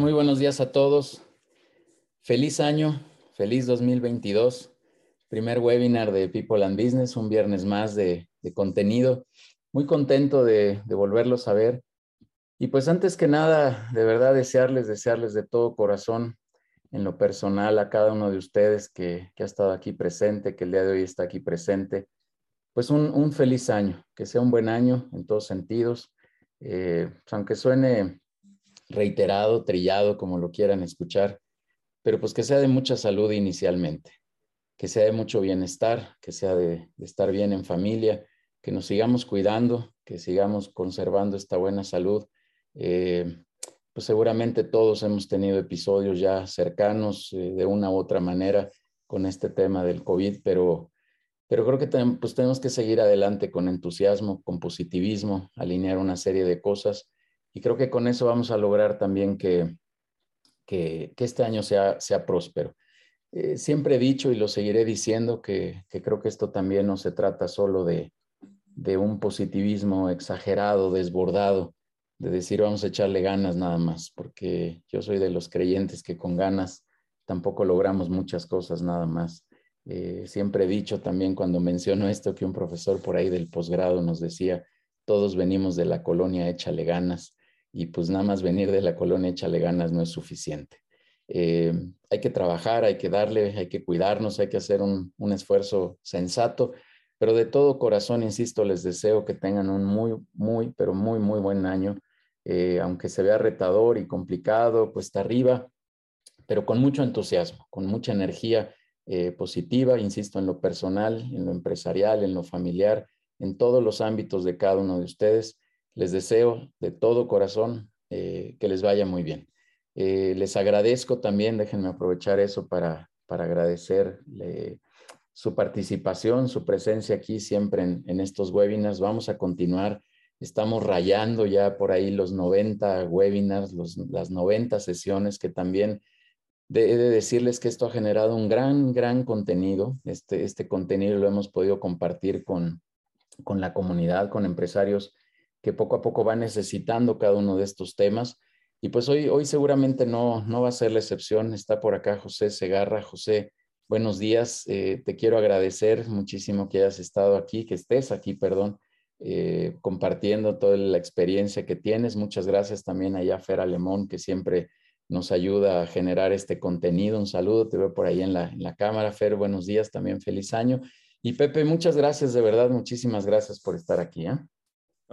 Muy buenos días a todos. Feliz año, feliz 2022. Primer webinar de People and Business, un viernes más de, contenido. Muy contento de, volverlos a ver. Y pues antes que nada, de verdad desearles, desearles de todo corazón, en lo personal, a cada uno de ustedes que, ha estado aquí presente, que el día de hoy está aquí presente, pues un, feliz año, que sea un buen año en todos sentidos. Eh, pues aunque suene reiterado, trillado, como lo quieran escuchar, pero pues que sea de mucha salud inicialmente, que sea de mucho bienestar, que sea de, estar bien en familia, que nos sigamos cuidando, que sigamos conservando esta buena salud. Eh, pues seguramente todos hemos tenido episodios ya cercanos eh, de una u otra manera con este tema del COVID, pero, pero creo que pues tenemos que seguir adelante con entusiasmo, con positivismo, alinear una serie de cosas y creo que con eso vamos a lograr también que, que, este año sea, sea próspero. Eh, siempre he dicho y lo seguiré diciendo que, que, creo que esto también no se trata solo de, de un positivismo exagerado, desbordado, de decir vamos a echarle ganas nada más, porque yo soy de los creyentes que con ganas tampoco logramos muchas cosas nada más. Eh, siempre he dicho también cuando menciono esto que un profesor por ahí del posgrado nos decía, todos venimos de la colonia échale ganas y pues nada más venir de la colonia échale ganas no es suficiente. Eh, hay que trabajar, hay que darle, hay que cuidarnos, hay que hacer un, esfuerzo sensato, pero de todo corazón, insisto, les deseo que tengan un muy, muy, pero muy, muy buen año, eh, aunque se vea retador y complicado, está arriba, pero con mucho entusiasmo, con mucha energía eh, positiva, insisto, en lo personal, en lo empresarial, en lo familiar, en todos los ámbitos de cada uno de ustedes les deseo de todo corazón eh, que les vaya muy bien. Eh, les agradezco también, déjenme aprovechar eso para, para agradecer su participación, su presencia aquí siempre en, estos webinars. Vamos a continuar. Estamos rayando ya por ahí los 90 webinars, las 90 sesiones que también he de decirles que esto ha generado un gran, gran contenido. Este, este contenido lo hemos podido compartir con, con la comunidad, con empresarios que poco a poco va necesitando cada uno de estos temas. Y pues hoy, hoy seguramente no, no va a ser la excepción. Está por acá José Segarra. José, buenos días. Eh, te quiero agradecer muchísimo que hayas estado aquí, que estés aquí, perdón, eh, compartiendo toda la experiencia que tienes. Muchas gracias también a Fer Alemón, que siempre nos ayuda a generar este contenido. Un saludo, te veo por ahí en la, en la cámara. Fer, buenos días, también feliz año. Y Pepe, muchas gracias, de verdad, muchísimas gracias por estar aquí. ¿eh?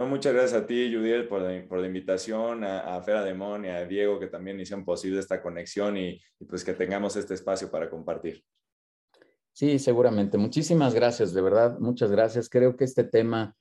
Muchas gracias a ti, Judiel, por la, invitación, a, a Fera Demón y a Diego, que también hicieron posible esta conexión y, pues que tengamos este espacio para compartir. Sí, seguramente. Muchísimas gracias, de verdad, muchas gracias. Creo que este tema,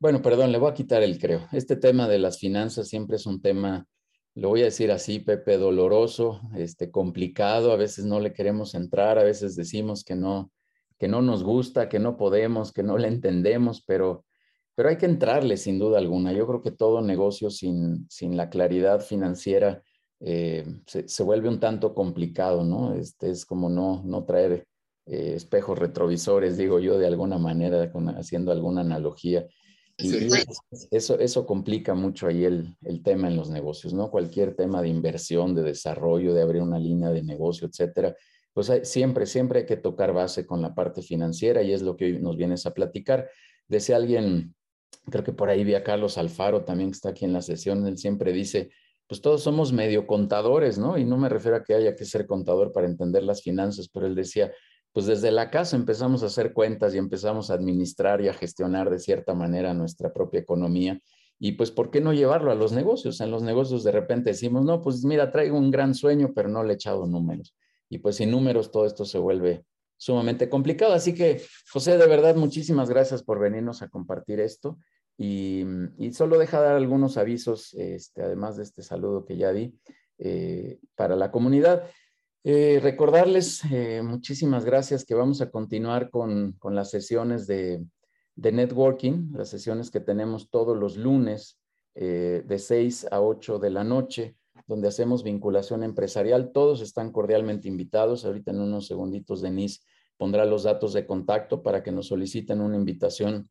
bueno, perdón, le voy a quitar el creo. Este tema de las finanzas siempre es un tema, lo voy a decir así, Pepe, doloroso, este, complicado. A veces no le queremos entrar, a veces decimos que no, que no nos gusta, que no podemos, que no le entendemos, pero pero hay que entrarle sin duda alguna. Yo creo que todo negocio sin, sin la claridad financiera eh, se, vuelve un tanto complicado, ¿no? Este, es como no, no traer eh, espejos retrovisores, digo yo, de alguna manera, haciendo alguna analogía. Y, eso, eso complica mucho ahí el, el, tema en los negocios, ¿no? Cualquier tema de inversión, de desarrollo, de abrir una línea de negocio, etcétera, pues siempre, siempre hay que tocar base con la parte financiera y es lo que hoy nos vienes a platicar. Decía alguien creo que por ahí vi a Carlos Alfaro también que está aquí en la sesión, él siempre dice, pues todos somos medio contadores, ¿no? Y no me refiero a que haya que ser contador para entender las finanzas, pero él decía, pues desde la casa empezamos a hacer cuentas y empezamos a administrar y a gestionar de cierta manera nuestra propia economía. Y pues, ¿por qué no llevarlo a los negocios? En los negocios de repente decimos, no, pues mira, traigo un gran sueño, pero no le he echado números. Y pues sin números todo esto se vuelve sumamente complicado. Así que, José, de verdad, muchísimas gracias por venirnos a compartir esto. Y, solo deja dar algunos avisos, este, además de este saludo que ya di, eh, para la comunidad. Eh, recordarles eh, muchísimas gracias que vamos a continuar con, las sesiones de, de, networking, las sesiones que tenemos todos los lunes de 6 a 8 de la noche donde hacemos vinculación empresarial. Todos están cordialmente invitados. Ahorita en unos segunditos Denise pondrá los datos de contacto para que nos soliciten una invitación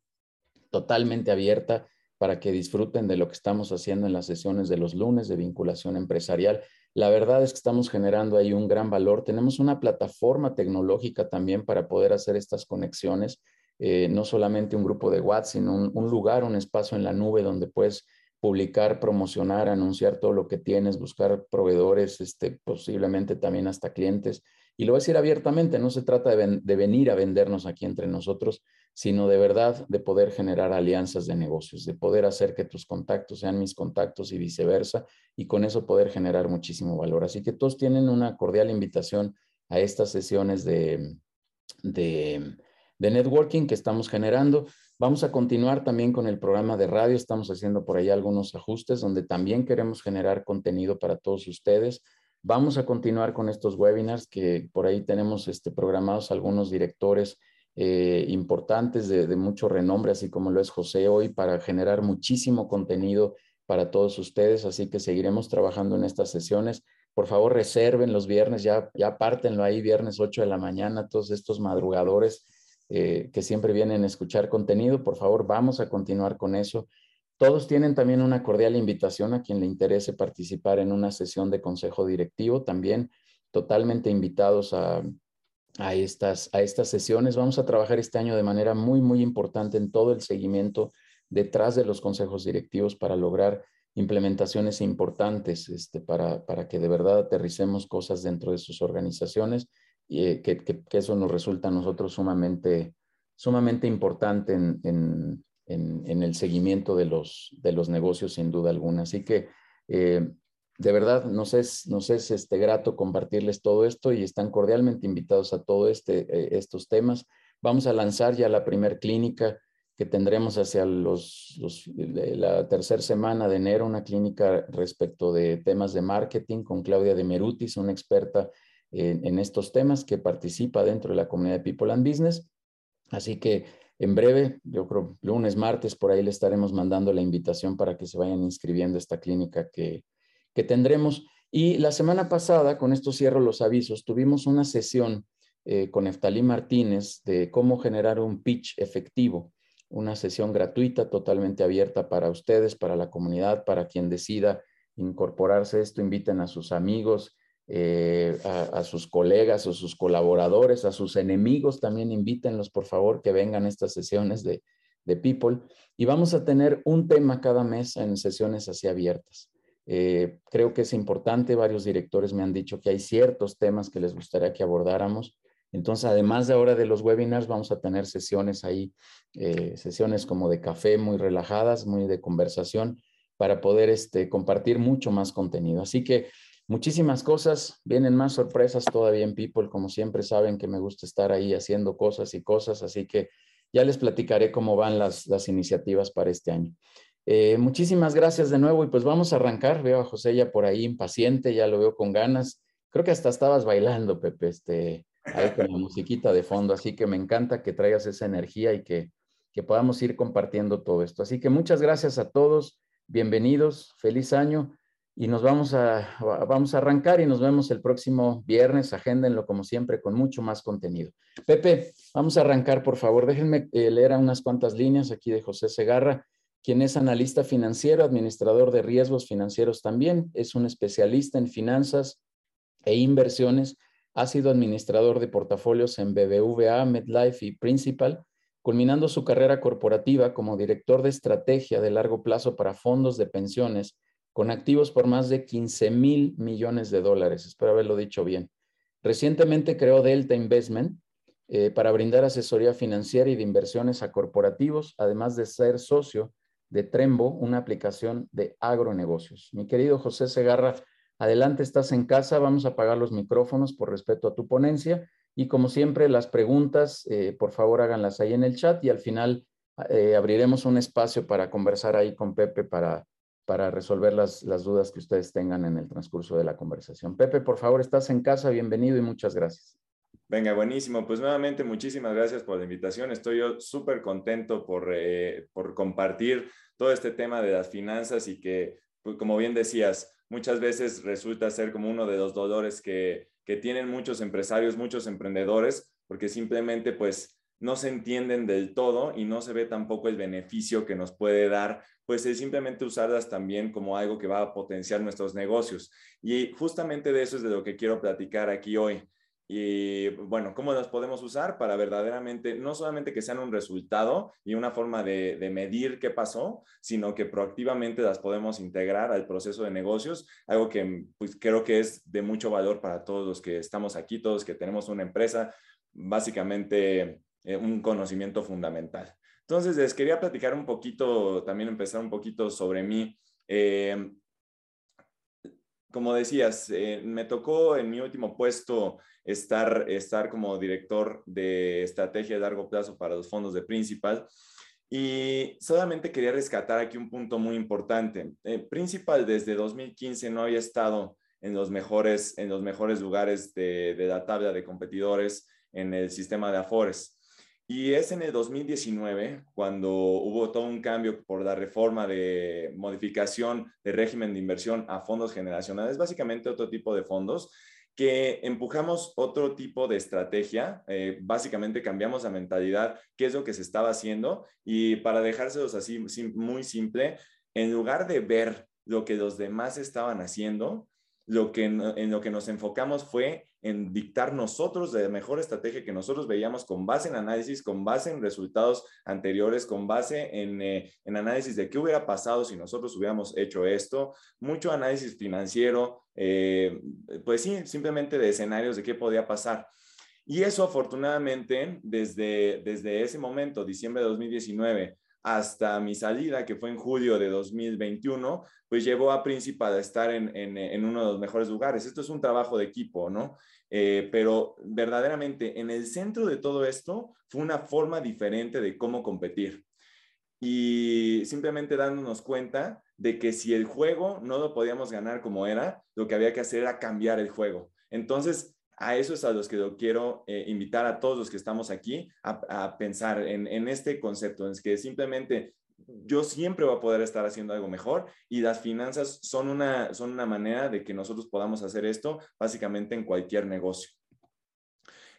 totalmente abierta para que disfruten de lo que estamos haciendo en las sesiones de los lunes de vinculación empresarial. La verdad es que estamos generando ahí un gran valor. Tenemos una plataforma tecnológica también para poder hacer estas conexiones. Eh, no solamente un grupo de WhatsApp, sino un, lugar, un espacio en la nube donde puedes publicar, promocionar, anunciar todo lo que tienes, buscar proveedores, este, posiblemente también hasta clientes. Y lo voy a decir abiertamente, no se trata de venir a vendernos aquí entre nosotros, sino de verdad de poder generar alianzas de negocios, de poder hacer que tus contactos sean mis contactos y viceversa, y con eso poder generar muchísimo valor. Así que todos tienen una cordial invitación a estas sesiones de, de, networking que estamos generando. Vamos a continuar también con el programa de radio. Estamos haciendo por ahí algunos ajustes donde también queremos generar contenido para todos ustedes. Vamos a continuar con estos webinars que por ahí tenemos este, programados algunos directores eh, importantes de, mucho renombre, así como lo es José hoy, para generar muchísimo contenido para todos ustedes. Así que seguiremos trabajando en estas sesiones. Por favor, reserven los viernes, ya, ya pártenlo ahí, viernes 8 de la mañana, todos estos madrugadores eh, que siempre vienen a escuchar contenido. Por favor, vamos a continuar con eso. Todos tienen también una cordial invitación a quien le interese participar en una sesión de consejo directivo. También totalmente invitados a, a estas, a estas sesiones. Vamos a trabajar este año de manera muy, muy importante en todo el seguimiento detrás de los consejos directivos para lograr implementaciones importantes este, para, para que de verdad aterricemos cosas dentro de sus organizaciones y eh, que, que, eso nos resulta a nosotros sumamente, sumamente importante en, en, en, el seguimiento de los, de los negocios, sin duda alguna. Así que eh, de verdad nos es, nos es este, grato compartirles todo esto y están cordialmente invitados a todos este, eh, estos temas. Vamos a lanzar ya la primer clínica que tendremos hacia los, la tercera semana de enero, una clínica respecto de temas de marketing con Claudia de Merutis, una experta en, estos temas que participa dentro de la comunidad de People and Business. Así que en breve, yo creo lunes, martes, por ahí le estaremos mandando la invitación para que se vayan inscribiendo a esta clínica que, que tendremos. Y la semana pasada, con esto cierro los avisos, tuvimos una sesión eh, con Eftalí Martínez de cómo generar un pitch efectivo, una sesión gratuita, totalmente abierta para ustedes, para la comunidad, para quien decida incorporarse a esto, inviten a sus amigos, eh, a, sus colegas o sus colaboradores, a sus enemigos, también invítenlos, por favor, que vengan a estas sesiones de, de People. Y vamos a tener un tema cada mes en sesiones así abiertas. Eh, creo que es importante, varios directores me han dicho que hay ciertos temas que les gustaría que abordáramos. Entonces, además de ahora de los webinars, vamos a tener sesiones ahí, eh, sesiones como de café muy relajadas, muy de conversación, para poder este, compartir mucho más contenido. Así que muchísimas cosas, vienen más sorpresas todavía en People, como siempre saben que me gusta estar ahí haciendo cosas y cosas, así que ya les platicaré cómo van las, las iniciativas para este año. Eh, muchísimas gracias de nuevo y pues vamos a arrancar. Veo a José ya por ahí impaciente, ya lo veo con ganas. Creo que hasta estabas bailando, Pepe, este, ahí con la musiquita de fondo, así que me encanta que traigas esa energía y que, que podamos ir compartiendo todo esto. Así que muchas gracias a todos, bienvenidos, feliz año y nos vamos a, vamos a arrancar y nos vemos el próximo viernes. Agéndenlo como siempre con mucho más contenido. Pepe, vamos a arrancar, por favor. Déjenme eh, leer unas cuantas líneas aquí de José Segarra quien es analista financiero, administrador de riesgos financieros también, es un especialista en finanzas e inversiones, ha sido administrador de portafolios en BBVA, MedLife y Principal, culminando su carrera corporativa como director de estrategia de largo plazo para fondos de pensiones con activos por más de 15 mil millones de dólares. Espero haberlo dicho bien. Recientemente creó Delta Investment eh, para brindar asesoría financiera y de inversiones a corporativos, además de ser socio de Trembo, una aplicación de agronegocios. Mi querido José Segarra, adelante, estás en casa, vamos a apagar los micrófonos por respeto a tu ponencia y como siempre las preguntas, eh, por favor háganlas ahí en el chat y al final eh, abriremos un espacio para conversar ahí con Pepe para, para resolver las, las dudas que ustedes tengan en el transcurso de la conversación. Pepe, por favor, estás en casa, bienvenido y muchas gracias. Venga, buenísimo. Pues nuevamente muchísimas gracias por la invitación. Estoy yo súper contento por, eh, por compartir todo este tema de las finanzas y que, pues, como bien decías, muchas veces resulta ser como uno de los dolores que, que tienen muchos empresarios, muchos emprendedores, porque simplemente pues no se entienden del todo y no se ve tampoco el beneficio que nos puede dar, pues es simplemente usarlas también como algo que va a potenciar nuestros negocios. Y justamente de eso es de lo que quiero platicar aquí hoy. Y bueno, ¿cómo las podemos usar para verdaderamente, no solamente que sean un resultado y una forma de, medir qué pasó, sino que proactivamente las podemos integrar al proceso de negocios, algo que pues, creo que es de mucho valor para todos los que estamos aquí, todos que tenemos una empresa, básicamente eh, un conocimiento fundamental. Entonces, les quería platicar un poquito, también empezar un poquito sobre mí. Eh, como decías, eh, me tocó en mi último puesto estar, estar como director de estrategia de largo plazo para los fondos de Principal. Y solamente quería rescatar aquí un punto muy importante. Eh, Principal desde 2015 no había estado en los mejores, en los mejores lugares de, de la tabla de competidores en el sistema de Afores. Y es en el 2019 cuando hubo todo un cambio por la reforma de modificación de régimen de inversión a fondos generacionales, básicamente otro tipo de fondos, que empujamos otro tipo de estrategia, eh, básicamente cambiamos la mentalidad, qué es lo que se estaba haciendo y para dejárselos así muy simple, en lugar de ver lo que los demás estaban haciendo, lo que, en lo que nos enfocamos fue en dictar nosotros la mejor estrategia que nosotros veíamos con base en análisis, con base en resultados anteriores, con base en, eh, en análisis de qué hubiera pasado si nosotros hubiéramos hecho esto, mucho análisis financiero, eh, pues sí, simplemente de escenarios de qué podía pasar. Y eso afortunadamente desde, desde ese momento, diciembre de 2019, hasta mi salida, que fue en julio de 2021, pues llevó a Principal a estar en, en, uno de los mejores lugares. Esto es un trabajo de equipo, ¿no? Eh, pero verdaderamente en el centro de todo esto fue una forma diferente de cómo competir. Y simplemente dándonos cuenta de que si el juego no lo podíamos ganar como era, lo que había que hacer era cambiar el juego. Entonces, a eso es a los que quiero eh, invitar a todos los que estamos aquí a, pensar en, este concepto, en que simplemente yo siempre voy a poder estar haciendo algo mejor y las finanzas son una, son una manera de que nosotros podamos hacer esto básicamente en cualquier negocio.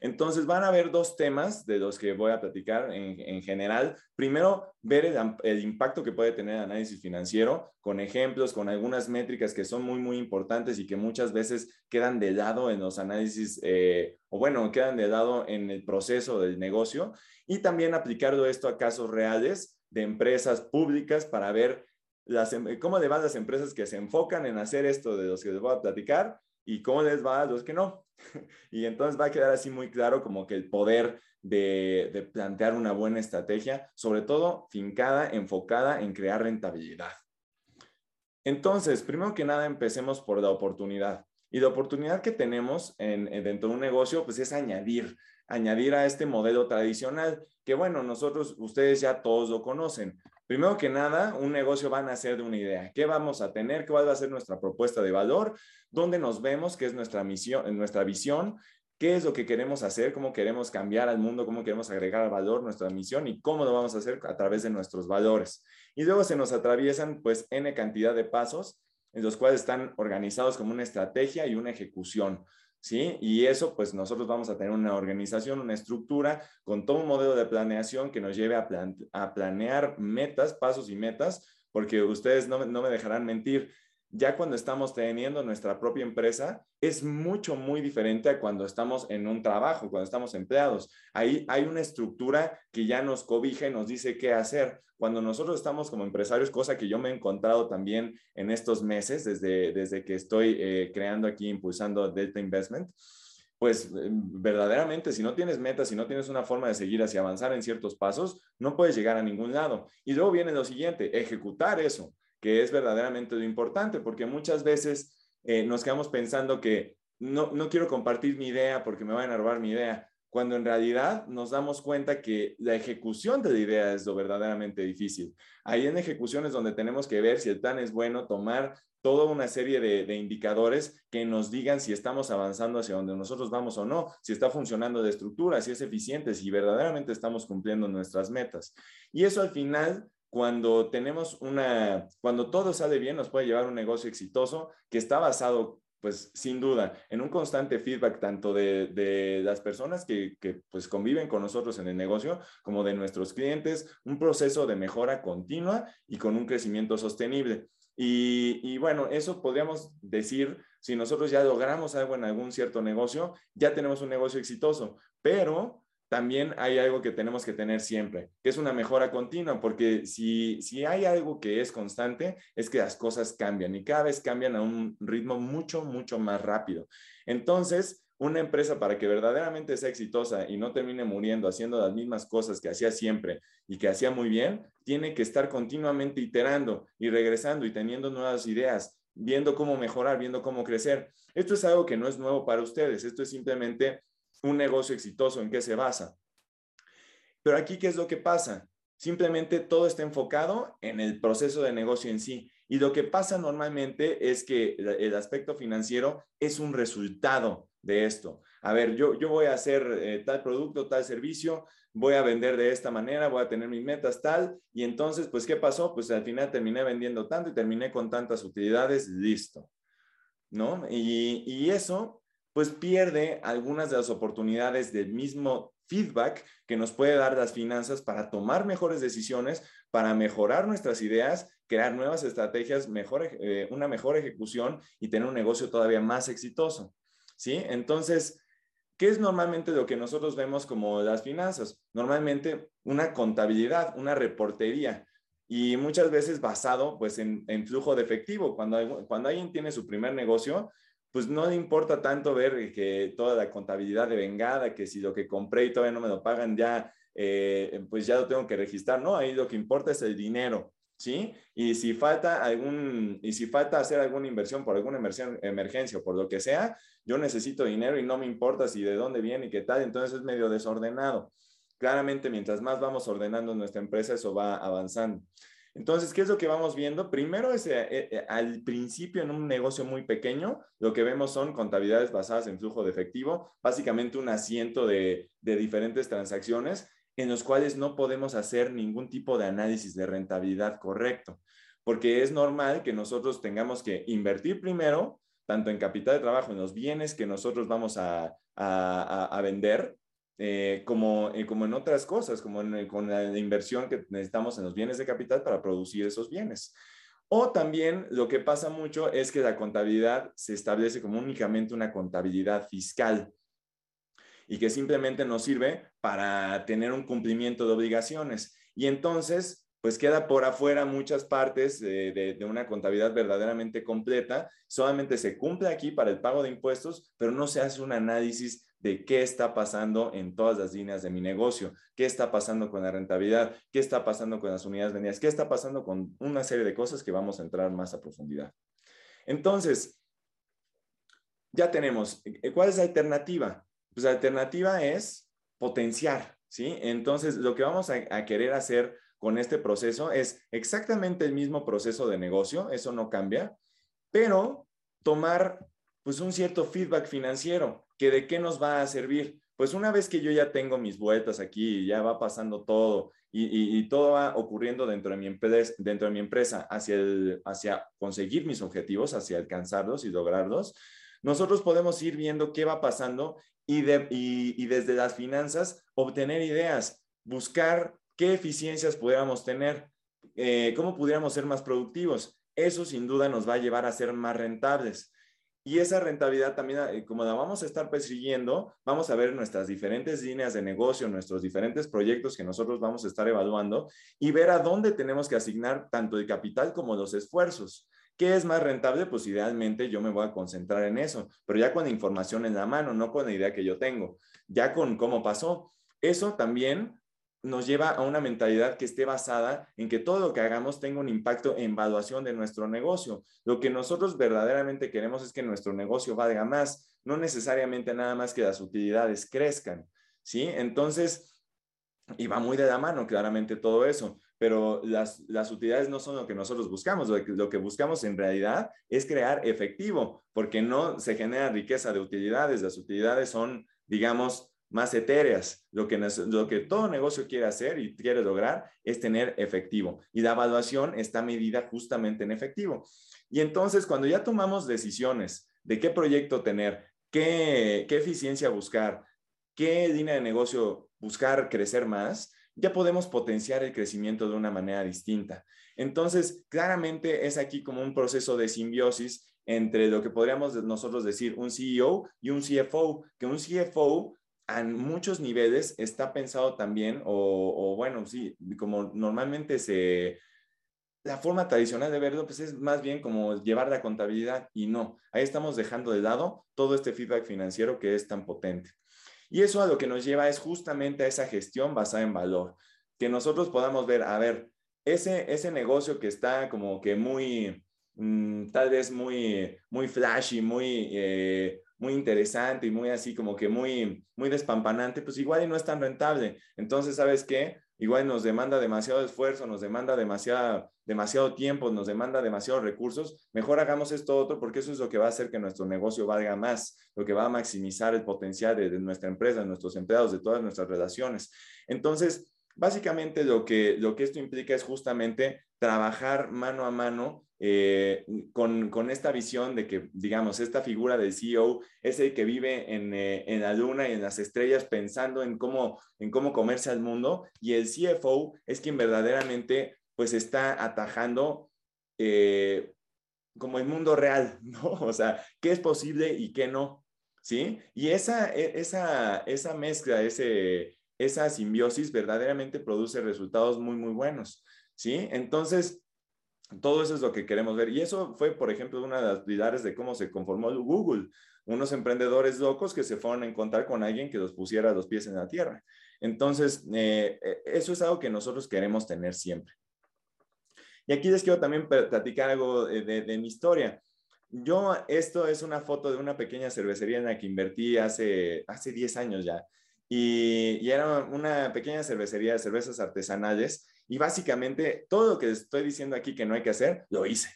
Entonces van a haber dos temas de los que voy a platicar en, general. Primero, ver el, impacto que puede tener el análisis financiero con ejemplos, con algunas métricas que son muy, muy importantes y que muchas veces quedan de lado en los análisis, eh, o bueno, quedan de lado en el proceso del negocio. Y también aplicarlo esto a casos reales de empresas públicas para ver em, cómo le van las empresas que se enfocan en hacer esto de los que les voy a platicar y cómo les va a los que no. y entonces va a quedar así muy claro como que el poder de, plantear una buena estrategia, sobre todo fincada, enfocada en crear rentabilidad. Entonces, primero que nada, empecemos por la oportunidad. Y la oportunidad que tenemos en, dentro de un negocio, pues es añadir, añadir a este modelo tradicional, que bueno, nosotros, ustedes ya todos lo conocen. Primero que nada, un negocio va a nacer de una idea. ¿Qué vamos a tener? ¿Cuál va a ser nuestra propuesta de valor? ¿Dónde nos vemos? ¿Qué es nuestra misión, nuestra visión? ¿Qué es lo que queremos hacer? ¿Cómo queremos cambiar al mundo? ¿Cómo queremos agregar valor nuestra misión? ¿Y cómo lo vamos a hacer a través de nuestros valores? Y luego se nos atraviesan pues N cantidad de pasos en los cuales están organizados como una estrategia y una ejecución. ¿Sí? Y eso, pues nosotros vamos a tener una organización, una estructura con todo un modelo de planeación que nos lleve a, planear metas, pasos y metas, porque ustedes no me dejarán mentir, ya cuando estamos teniendo nuestra propia empresa, es mucho, muy diferente a cuando estamos en un trabajo, cuando estamos empleados. Ahí hay una estructura que ya nos cobija y nos dice qué hacer. Cuando nosotros estamos como empresarios, cosa que yo me he encontrado también en estos meses, desde, desde que estoy eh, creando aquí, impulsando Delta Investment, pues eh, verdaderamente si no tienes metas, si no tienes una forma de seguir hacia avanzar en ciertos pasos, no puedes llegar a ningún lado. Y luego viene lo siguiente, ejecutar eso que es verdaderamente lo importante, porque muchas veces eh, nos quedamos pensando que no, no quiero compartir mi idea porque me van a robar mi idea, cuando en realidad nos damos cuenta que la ejecución de la idea es lo verdaderamente difícil. Ahí en ejecución es donde tenemos que ver si el plan es bueno, tomar toda una serie de, de, indicadores que nos digan si estamos avanzando hacia donde nosotros vamos o no, si está funcionando de estructura, si es eficiente, si verdaderamente estamos cumpliendo nuestras metas. Y eso al final cuando tenemos una, cuando todo sale bien, nos puede llevar un negocio exitoso que está basado pues sin duda, en un constante feedback tanto de, las personas que, pues conviven con nosotros en el negocio como de nuestros clientes, un proceso de mejora continua y con un crecimiento sostenible. Y, y, bueno, eso podríamos decir, si nosotros ya logramos algo en algún cierto negocio, ya tenemos un negocio exitoso, pero también hay algo que tenemos que tener siempre, que es una mejora continua, porque si, si hay algo que es constante, es que las cosas cambian y cada vez cambian a un ritmo mucho, mucho más rápido. Entonces, una empresa para que verdaderamente sea exitosa y no termine muriendo haciendo las mismas cosas que hacía siempre y que hacía muy bien, tiene que estar continuamente iterando y regresando y teniendo nuevas ideas, viendo cómo mejorar, viendo cómo crecer. Esto es algo que no es nuevo para ustedes, esto es simplemente un negocio exitoso, en qué se basa. Pero aquí, ¿qué es lo que pasa? Simplemente todo está enfocado en el proceso de negocio en sí. Y lo que pasa normalmente es que el aspecto financiero es un resultado de esto. A ver, yo, yo voy a hacer eh, tal producto, tal servicio, voy a vender de esta manera, voy a tener mis metas tal, y entonces, pues, ¿qué pasó? Pues al final terminé vendiendo tanto y terminé con tantas utilidades, listo. ¿No? Y, y eso pues pierde algunas de las oportunidades del mismo feedback que nos puede dar las finanzas para tomar mejores decisiones, para mejorar nuestras ideas, crear nuevas estrategias, mejor, eh, una mejor ejecución y tener un negocio todavía más exitoso. ¿Sí? Entonces, ¿qué es normalmente lo que nosotros vemos como las finanzas? Normalmente una contabilidad, una reportería y muchas veces basado pues en, en flujo de efectivo. Cuando, cuando alguien tiene su primer negocio, pues no le importa tanto ver que toda la contabilidad de vengada, que si lo que compré y todavía no me lo pagan, ya, eh, pues ya lo tengo que registrar, ¿no? Ahí lo que importa es el dinero, ¿sí? Y si falta algún, y si falta hacer alguna inversión por alguna emergencia o por lo que sea, yo necesito dinero y no me importa si de dónde viene y qué tal, entonces es medio desordenado. Claramente, mientras más vamos ordenando nuestra empresa, eso va avanzando. Entonces, ¿qué es lo que vamos viendo? Primero, es, eh, eh, al principio en un negocio muy pequeño, lo que vemos son contabilidades basadas en flujo de efectivo, básicamente un asiento de, diferentes transacciones en los cuales no podemos hacer ningún tipo de análisis de rentabilidad correcto, porque es normal que nosotros tengamos que invertir primero, tanto en capital de trabajo, en los bienes que nosotros vamos a vender, eh, como, eh, como en otras cosas, como eh, con la inversión que necesitamos en los bienes de capital para producir esos bienes. O también lo que pasa mucho es que la contabilidad se establece como únicamente una contabilidad fiscal y que simplemente nos sirve para tener un cumplimiento de obligaciones. Y entonces, pues queda por afuera muchas partes de, una contabilidad verdaderamente completa. Solamente se cumple aquí para el pago de impuestos, pero no se hace un análisis de qué está pasando en todas las líneas de mi negocio, qué está pasando con la rentabilidad, qué está pasando con las unidades vendidas, qué está pasando con una serie de cosas que vamos a entrar más a profundidad. Entonces, ya tenemos, eh, ¿cuál es la alternativa? Pues la alternativa es potenciar, ¿sí? Entonces, lo que vamos a, a querer hacer con este proceso es exactamente el mismo proceso de negocio, eso no cambia, pero tomar pues un cierto feedback financiero que de qué nos va a servir. Pues una vez que yo ya tengo mis vueltas aquí y ya va pasando todo y, todo va ocurriendo dentro de mi empresa, dentro de mi empresa hacia, el, hacia conseguir mis objetivos, hacia alcanzarlos y lograrlos, nosotros podemos ir viendo qué va pasando y, de, y, desde las finanzas obtener ideas, buscar qué eficiencias pudiéramos tener, eh, cómo pudiéramos ser más productivos. Eso sin duda nos va a llevar a ser más rentables. Y esa rentabilidad también, eh, como la vamos a estar persiguiendo, vamos a ver nuestras diferentes líneas de negocio, nuestros diferentes proyectos que nosotros vamos a estar evaluando y ver a dónde tenemos que asignar tanto el capital como los esfuerzos. ¿Qué es más rentable? Pues idealmente yo me voy a concentrar en eso, pero ya con información en la mano, no con la idea que yo tengo, ya con cómo pasó. Eso también nos lleva a una mentalidad que esté basada en que todo lo que hagamos tenga un impacto en evaluación de nuestro negocio. Lo que nosotros verdaderamente queremos es que nuestro negocio valga más, no necesariamente nada más que las utilidades crezcan, ¿sí? Entonces, y va muy de la mano claramente todo eso, pero las, las utilidades no son lo que nosotros buscamos, lo que buscamos en realidad es crear efectivo, porque no se genera riqueza de utilidades, las utilidades son, digamos, más etéreas. Lo que, lo que todo negocio quiere hacer y quiere lograr es tener efectivo. Y la evaluación está medida justamente en efectivo. Y entonces, cuando ya tomamos decisiones de qué proyecto tener, qué, qué eficiencia buscar, qué línea de negocio buscar crecer más, ya podemos potenciar el crecimiento de una manera distinta. Entonces, claramente es aquí como un proceso de simbiosis entre lo que podríamos nosotros decir un CEO y un CFO, que un CFO a muchos niveles está pensado también, o, bueno, sí, como normalmente se, la forma tradicional de verlo, pues es más bien como llevar la contabilidad y no, ahí estamos dejando de lado todo este feedback financiero que es tan potente. Y eso a lo que nos lleva es justamente a esa gestión basada en valor, que nosotros podamos ver, a ver, ese, ese negocio que está como que muy, mm, tal vez muy, muy flashy, muy, eh, muy interesante y muy así como que muy, muy despampanante, pues igual y no es tan rentable. Entonces, ¿sabes qué? Igual nos demanda demasiado esfuerzo, nos demanda demasiado, demasiado tiempo, nos demanda demasiados recursos. Mejor hagamos esto otro porque eso es lo que va a hacer que nuestro negocio valga más, lo que va a maximizar el potencial de, de nuestra empresa, de nuestros empleados, de todas nuestras relaciones. Entonces, Básicamente lo que, lo que esto implica es justamente trabajar mano a mano eh, con, con, esta visión de que, digamos, esta figura del CEO es el que vive en, eh, en, la luna y en las estrellas pensando en cómo, en cómo comerse al mundo y el CFO es quien verdaderamente pues está atajando eh, como el mundo real, ¿no? O sea, qué es posible y qué no, ¿sí? Y esa, e, esa, esa mezcla, ese, esa simbiosis verdaderamente produce resultados muy, muy buenos, ¿sí? Entonces, todo eso es lo que queremos ver. Y eso fue, por ejemplo, una de las pilares de cómo se conformó Google. Unos emprendedores locos que se fueron a encontrar con alguien que los pusiera los pies en la tierra. Entonces, eh, eh, eso es algo que nosotros queremos tener siempre. Y aquí les quiero también platicar algo de, mi historia. Yo, esto es una foto de una pequeña cervecería en la que invertí hace, hace 10 años ya. Y, era una pequeña cervecería de cervezas artesanales y básicamente todo lo que estoy diciendo aquí que no hay que hacer, lo hice.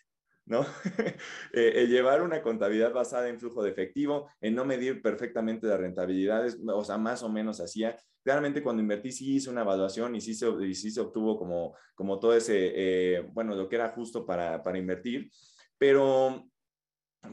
¿no? Eh, llevar una contabilidad basada en flujo de efectivo, en no medir perfectamente las rentabilidades, o sea, más o menos hacía. Claramente cuando invertí sí hice una evaluación y sí se, sí se obtuvo como, como todo ese, eh, bueno, lo que era justo para, para invertir, pero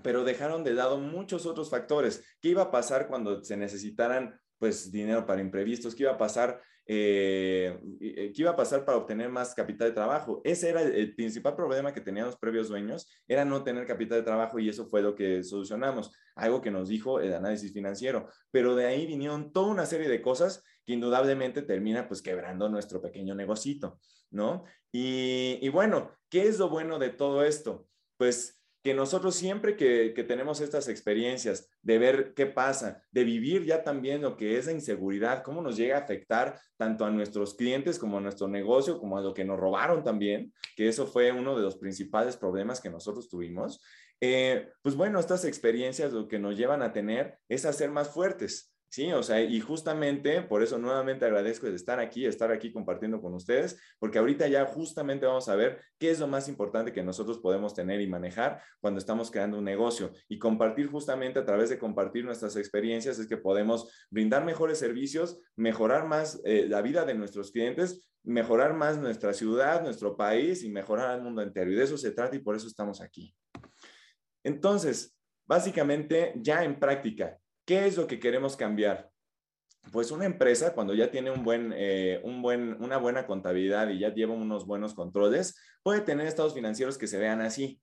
pero dejaron de lado muchos otros factores. ¿Qué iba a pasar cuando se necesitaran pues dinero para imprevistos, qué iba a pasar, eh, eh, qué iba a pasar para obtener más capital de trabajo. Ese era el, principal problema que tenían los previos dueños, era no tener capital de trabajo y eso fue lo que solucionamos, algo que nos dijo el análisis financiero. Pero de ahí vinieron toda una serie de cosas que indudablemente termina pues quebrando nuestro pequeño negocito, ¿no? Y, y bueno, ¿qué es lo bueno de todo esto? Pues que nosotros siempre que, tenemos estas experiencias de ver qué pasa, de vivir ya también lo que es la inseguridad, cómo nos llega a afectar tanto a nuestros clientes como a nuestro negocio, como a lo que nos robaron también, que eso fue uno de los principales problemas que nosotros tuvimos, eh, pues bueno, estas experiencias lo que nos llevan a tener es a ser más fuertes, Sí, o sea, y justamente por eso nuevamente agradezco de estar aquí, estar aquí compartiendo con ustedes, porque ahorita ya justamente vamos a ver qué es lo más importante que nosotros podemos tener y manejar cuando estamos creando un negocio y compartir justamente a través de compartir nuestras experiencias es que podemos brindar mejores servicios, mejorar más eh, la vida de nuestros clientes, mejorar más nuestra ciudad, nuestro país y mejorar al mundo entero. Y de eso se trata y por eso estamos aquí. Entonces, básicamente ya en práctica, ¿Qué es lo que queremos cambiar? Pues una empresa, cuando ya tiene un buen, eh, un buen, una buena contabilidad y ya lleva unos buenos controles, puede tener estados financieros que se vean así,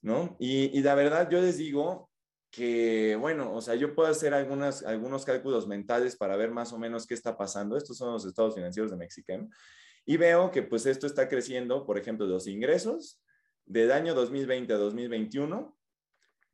¿no? Y, la verdad, yo les digo que, bueno, o sea, yo puedo hacer algunas, algunos cálculos mentales para ver más o menos qué está pasando. Estos son los estados financieros de Mexican. Y veo que pues esto está creciendo, por ejemplo, los ingresos del año 2020 a 2021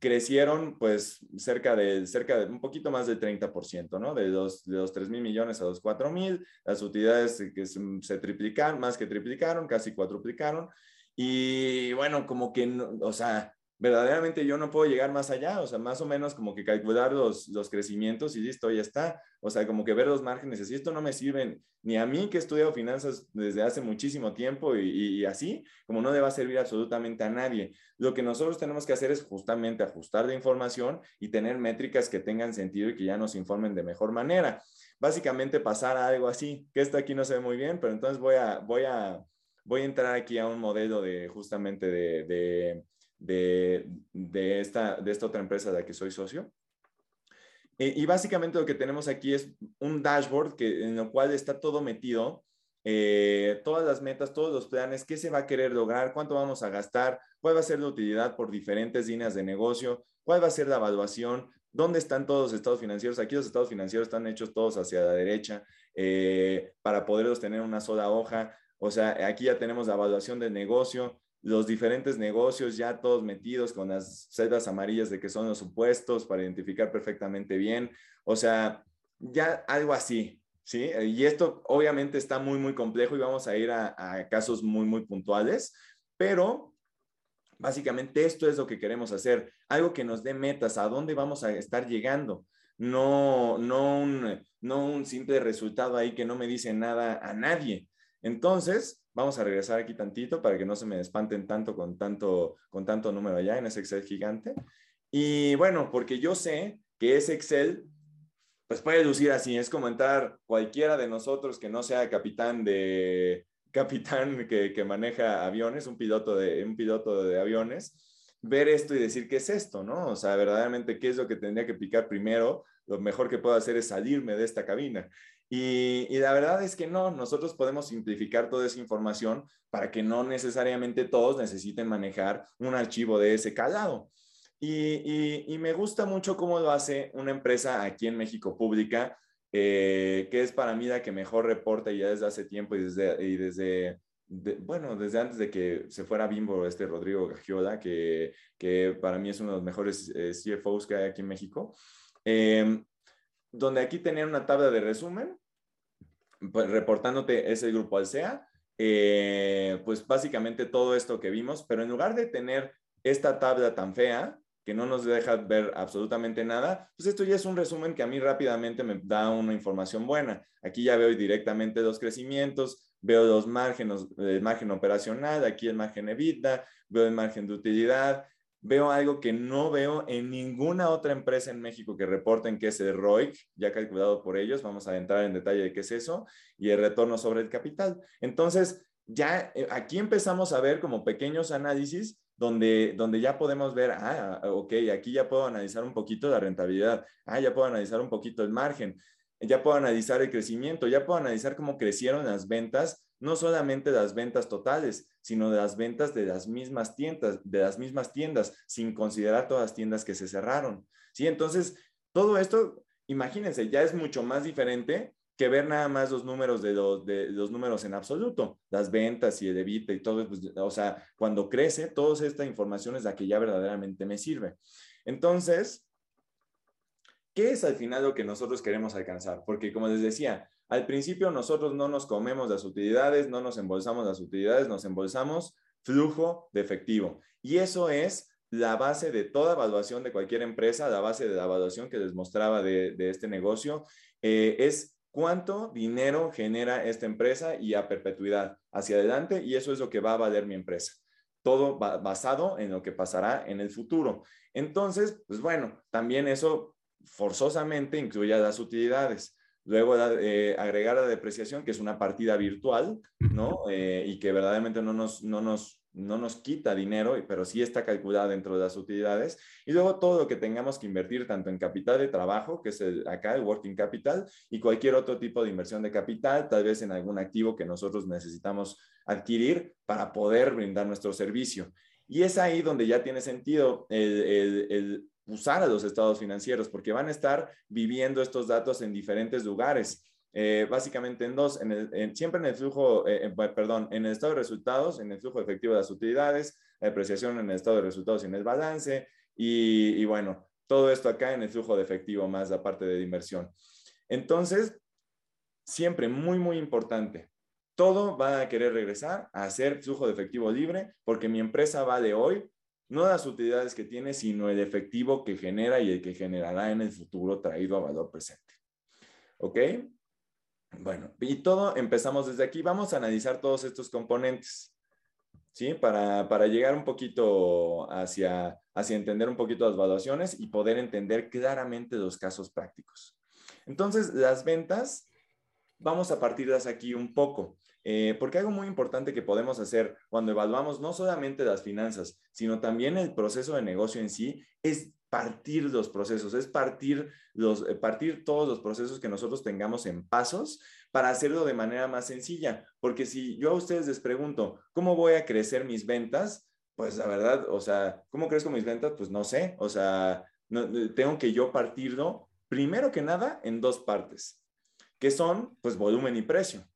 crecieron pues cerca de, cerca de un poquito más del 30%, ¿no? De los, de los 3 mil millones a los 4 mil, las utilidades que se, triplicaron, más que triplicaron, casi cuatruplicaron. Y bueno, como que, o sea, verdaderamente yo no puedo llegar más allá, o sea, más o menos como que calcular los, los crecimientos y listo, ya está. O sea, como que ver los márgenes, así esto no me sirve ni a mí que he estudiado finanzas desde hace muchísimo tiempo y, así, como no le servir absolutamente a nadie. Lo que nosotros tenemos que hacer es justamente ajustar la información y tener métricas que tengan sentido y que ya nos informen de mejor manera. Básicamente pasar a algo así, que esto aquí no se ve muy bien, pero entonces voy a, voy a, voy a entrar aquí a un modelo de justamente de, esta, de esta otra empresa de la que soy socio. Eh, y básicamente lo que tenemos aquí es un dashboard que, en el cual está todo metido, eh, todas las metas, todos los planes, qué se va a querer lograr, cuánto vamos a gastar, cuál va a ser la utilidad por diferentes líneas de negocio, cuál va a ser la evaluación, dónde están todos los estados financieros. Aquí los estados financieros están hechos todos hacia la derecha eh, para poderlos tener una sola hoja. O sea, aquí ya tenemos la evaluación del negocio, los diferentes negocios ya todos metidos con las celdas amarillas de que son los supuestos para identificar perfectamente bien. O sea, ya algo así, ¿sí? Y esto obviamente está muy, muy complejo y vamos a ir a, casos muy, muy puntuales, pero básicamente esto es lo que queremos hacer, algo que nos dé metas, a dónde vamos a estar llegando. No, no, no un simple resultado ahí que no me dice nada a nadie. Entonces, Vamos a regresar aquí tantito para que no se me espanten tanto con tanto, con tanto número allá en ese Excel gigante. Y bueno, porque yo sé que ese Excel, pues puede lucir así. Es como entrar cualquiera de nosotros que no sea capitán de, capitán que, que maneja aviones, un piloto, de, un piloto de aviones, ver esto y decir, ¿qué es esto? ¿No? O sea, verdaderamente, ¿qué es lo que tendría que picar primero? Lo mejor que puedo hacer es salirme de esta cabina. Y, la verdad es que no, nosotros podemos simplificar toda esa información para que no necesariamente todos necesiten manejar un archivo de ese calado. Y, me gusta mucho cómo lo hace una empresa aquí en México pública, eh, que es para mí la que mejor reporta ya desde hace tiempo y desde, y desde bueno, desde antes de que se fuera Bimbo, este Rodrigo Gagiola, que, que para mí es uno de los mejores eh, CFOs que hay aquí en México, eh, donde aquí tenían una tabla de resumen pues, reportándote ese grupo al SEA, eh, pues básicamente todo esto que vimos, pero en lugar de tener esta tabla tan fea, que no nos deja ver absolutamente nada, pues esto ya es un resumen que a mí rápidamente me da una información buena. Aquí ya veo directamente los crecimientos, veo los márgenes, el margen operacional, aquí el margen EBITDA, veo el margen de utilidad, veo algo que no veo en ninguna otra empresa en México que reporten que es el ROIC, ya calculado por ellos. Vamos a entrar en detalle de qué es eso y el retorno sobre el capital. Entonces, ya eh, aquí empezamos a ver como pequeños análisis donde, donde ya podemos ver, ah, ok, aquí ya puedo analizar un poquito la rentabilidad, ah, ya puedo analizar un poquito el margen, ya puedo analizar el crecimiento, ya puedo analizar cómo crecieron las ventas no solamente las ventas totales, sino de las ventas de las mismas tiendas, de las mismas tiendas, sin considerar todas las tiendas que se cerraron. ¿Sí? Entonces, todo esto, imagínense, ya es mucho más diferente que ver nada más los números de los, de los números en absoluto, las ventas y el evita y todo, pues, o sea, cuando crece, toda esta información es la que ya verdaderamente me sirve. Entonces, ¿qué es al final lo que nosotros queremos alcanzar? Porque como les decía, al principio nosotros no nos comemos las utilidades, no nos embolsamos las utilidades, nos embolsamos flujo de efectivo. Y eso es la base de toda evaluación de cualquier empresa, la base de la evaluación que les mostraba de, este negocio, eh, es cuánto dinero genera esta empresa y a perpetuidad hacia adelante, y eso es lo que va a valer mi empresa. Todo basado en lo que pasará en el futuro. Entonces, pues bueno, también eso forzosamente incluye las utilidades. Luego eh, agregar la depreciación, que es una partida virtual, ¿no? Eh, y que verdaderamente no nos, no, nos, no nos quita dinero, pero sí está calculada dentro de las utilidades. Y luego todo lo que tengamos que invertir, tanto en capital de trabajo, que es el, acá el working capital, y cualquier otro tipo de inversión de capital, tal vez en algún activo que nosotros necesitamos adquirir para poder brindar nuestro servicio. Y es ahí donde ya tiene sentido el, el usar a los estados financieros, porque van a estar viviendo estos datos en diferentes lugares. Eh, básicamente en dos, siempre en el flujo, eh, perdón, en el estado de resultados, en el flujo efectivo de las utilidades, la depreciación en el estado de resultados y en el balance, y, bueno, todo esto acá en el flujo de efectivo más la parte de inversión. Entonces, siempre muy, muy importante, todo va a querer regresar a hacer flujo de efectivo libre porque mi empresa vale hoy no las utilidades que tiene, sino el efectivo que genera y el que generará en el futuro traído a valor presente. ¿Ok? Bueno, y todo empezamos desde aquí. Vamos a analizar todos estos componentes, ¿sí? Para, para llegar un poquito hacia, hacia entender un poquito las evaluaciones y poder entender claramente los casos prácticos. Entonces, las ventas, vamos a partirlas aquí un poco. Eh, porque algo muy importante que podemos hacer cuando evaluamos no solamente las finanzas, sino también el proceso de negocio en sí, es partir los procesos, es partir, los, eh, partir todos los procesos que nosotros tengamos en pasos para hacerlo de manera más sencilla. Porque si yo a ustedes les pregunto, ¿cómo voy a crecer mis ventas? Pues la verdad, o sea, ¿cómo crezco mis ventas? Pues no sé, o sea, tengo que yo partirlo primero que nada en dos partes, que son pues volumen y precio.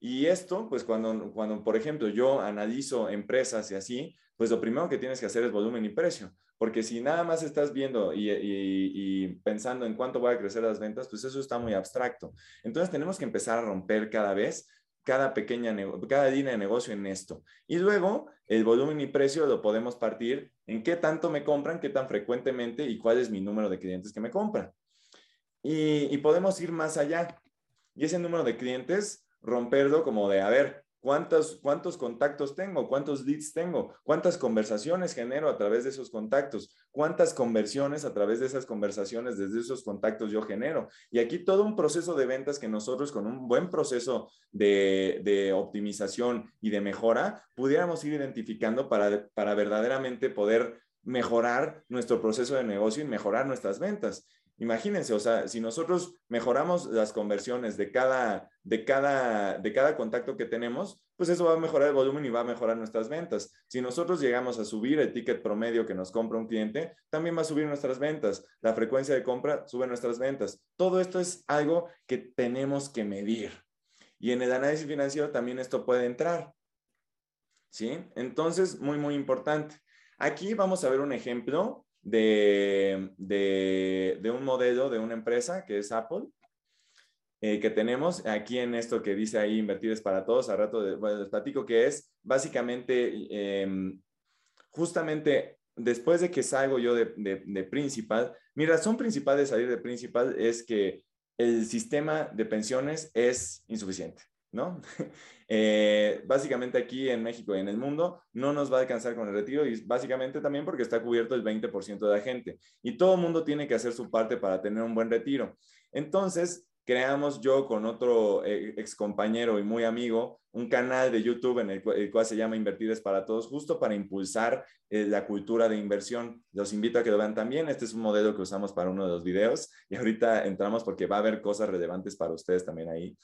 Y esto, pues cuando, cuando, por ejemplo, yo analizo empresas y así, pues lo primero que tienes que hacer es volumen y precio. Porque si nada más estás viendo y, pensando en cuánto voy a crecer las ventas, pues eso está muy abstracto. Entonces tenemos que empezar a romper cada vez cada pequeña, cada línea de negocio en esto. Y luego el volumen y precio lo podemos partir en qué tanto me compran, qué tan frecuentemente y cuál es mi número de clientes que me compran. Y podemos ir más allá. Y ese número de clientes romperlo como de, a ver, ¿cuántos, ¿cuántos contactos tengo? ¿Cuántos leads tengo? ¿Cuántas conversaciones genero a través de esos contactos? ¿Cuántas conversiones a través de esas conversaciones, desde esos contactos yo genero? Y aquí todo un proceso de ventas que nosotros con un buen proceso de, de optimización y de mejora pudiéramos ir identificando para, para verdaderamente poder mejorar nuestro proceso de negocio y mejorar nuestras ventas. Imagínense, o sea, si nosotros mejoramos las conversiones de cada, de cada, de cada contacto que tenemos, pues eso va a mejorar el volumen y va a mejorar nuestras ventas. Si nosotros llegamos a subir el ticket promedio que nos compra un cliente, también va a subir nuestras ventas. La frecuencia de compra sube nuestras ventas. Todo esto es algo que tenemos que medir. Y en el análisis financiero también esto puede entrar. ¿Sí? Entonces, muy, muy importante. Aquí vamos a ver un ejemplo de, de, un modelo de una empresa que es Apple, eh, que tenemos aquí en esto que dice ahí invertir es para todos. A rato les platico que es básicamente, em, justamente después de que salgo yo de, de, de, Principal, mi razón principal de salir de Principal es que el sistema de pensiones es insuficiente. ¿No? Eh, básicamente aquí en México y en el mundo no nos va a alcanzar con el retiro y básicamente también porque está cubierto el 20% de la gente y todo el mundo tiene que hacer su parte para tener un buen retiro. Entonces, creamos yo con otro eh, ex compañero y muy amigo un canal de YouTube en el, cual se llama Invertir es para todos, justo para impulsar eh, la cultura de inversión. Los invito a que lo vean también. Este es un modelo que usamos para uno de los videos y ahorita entramos porque va a haber cosas relevantes para ustedes también ahí.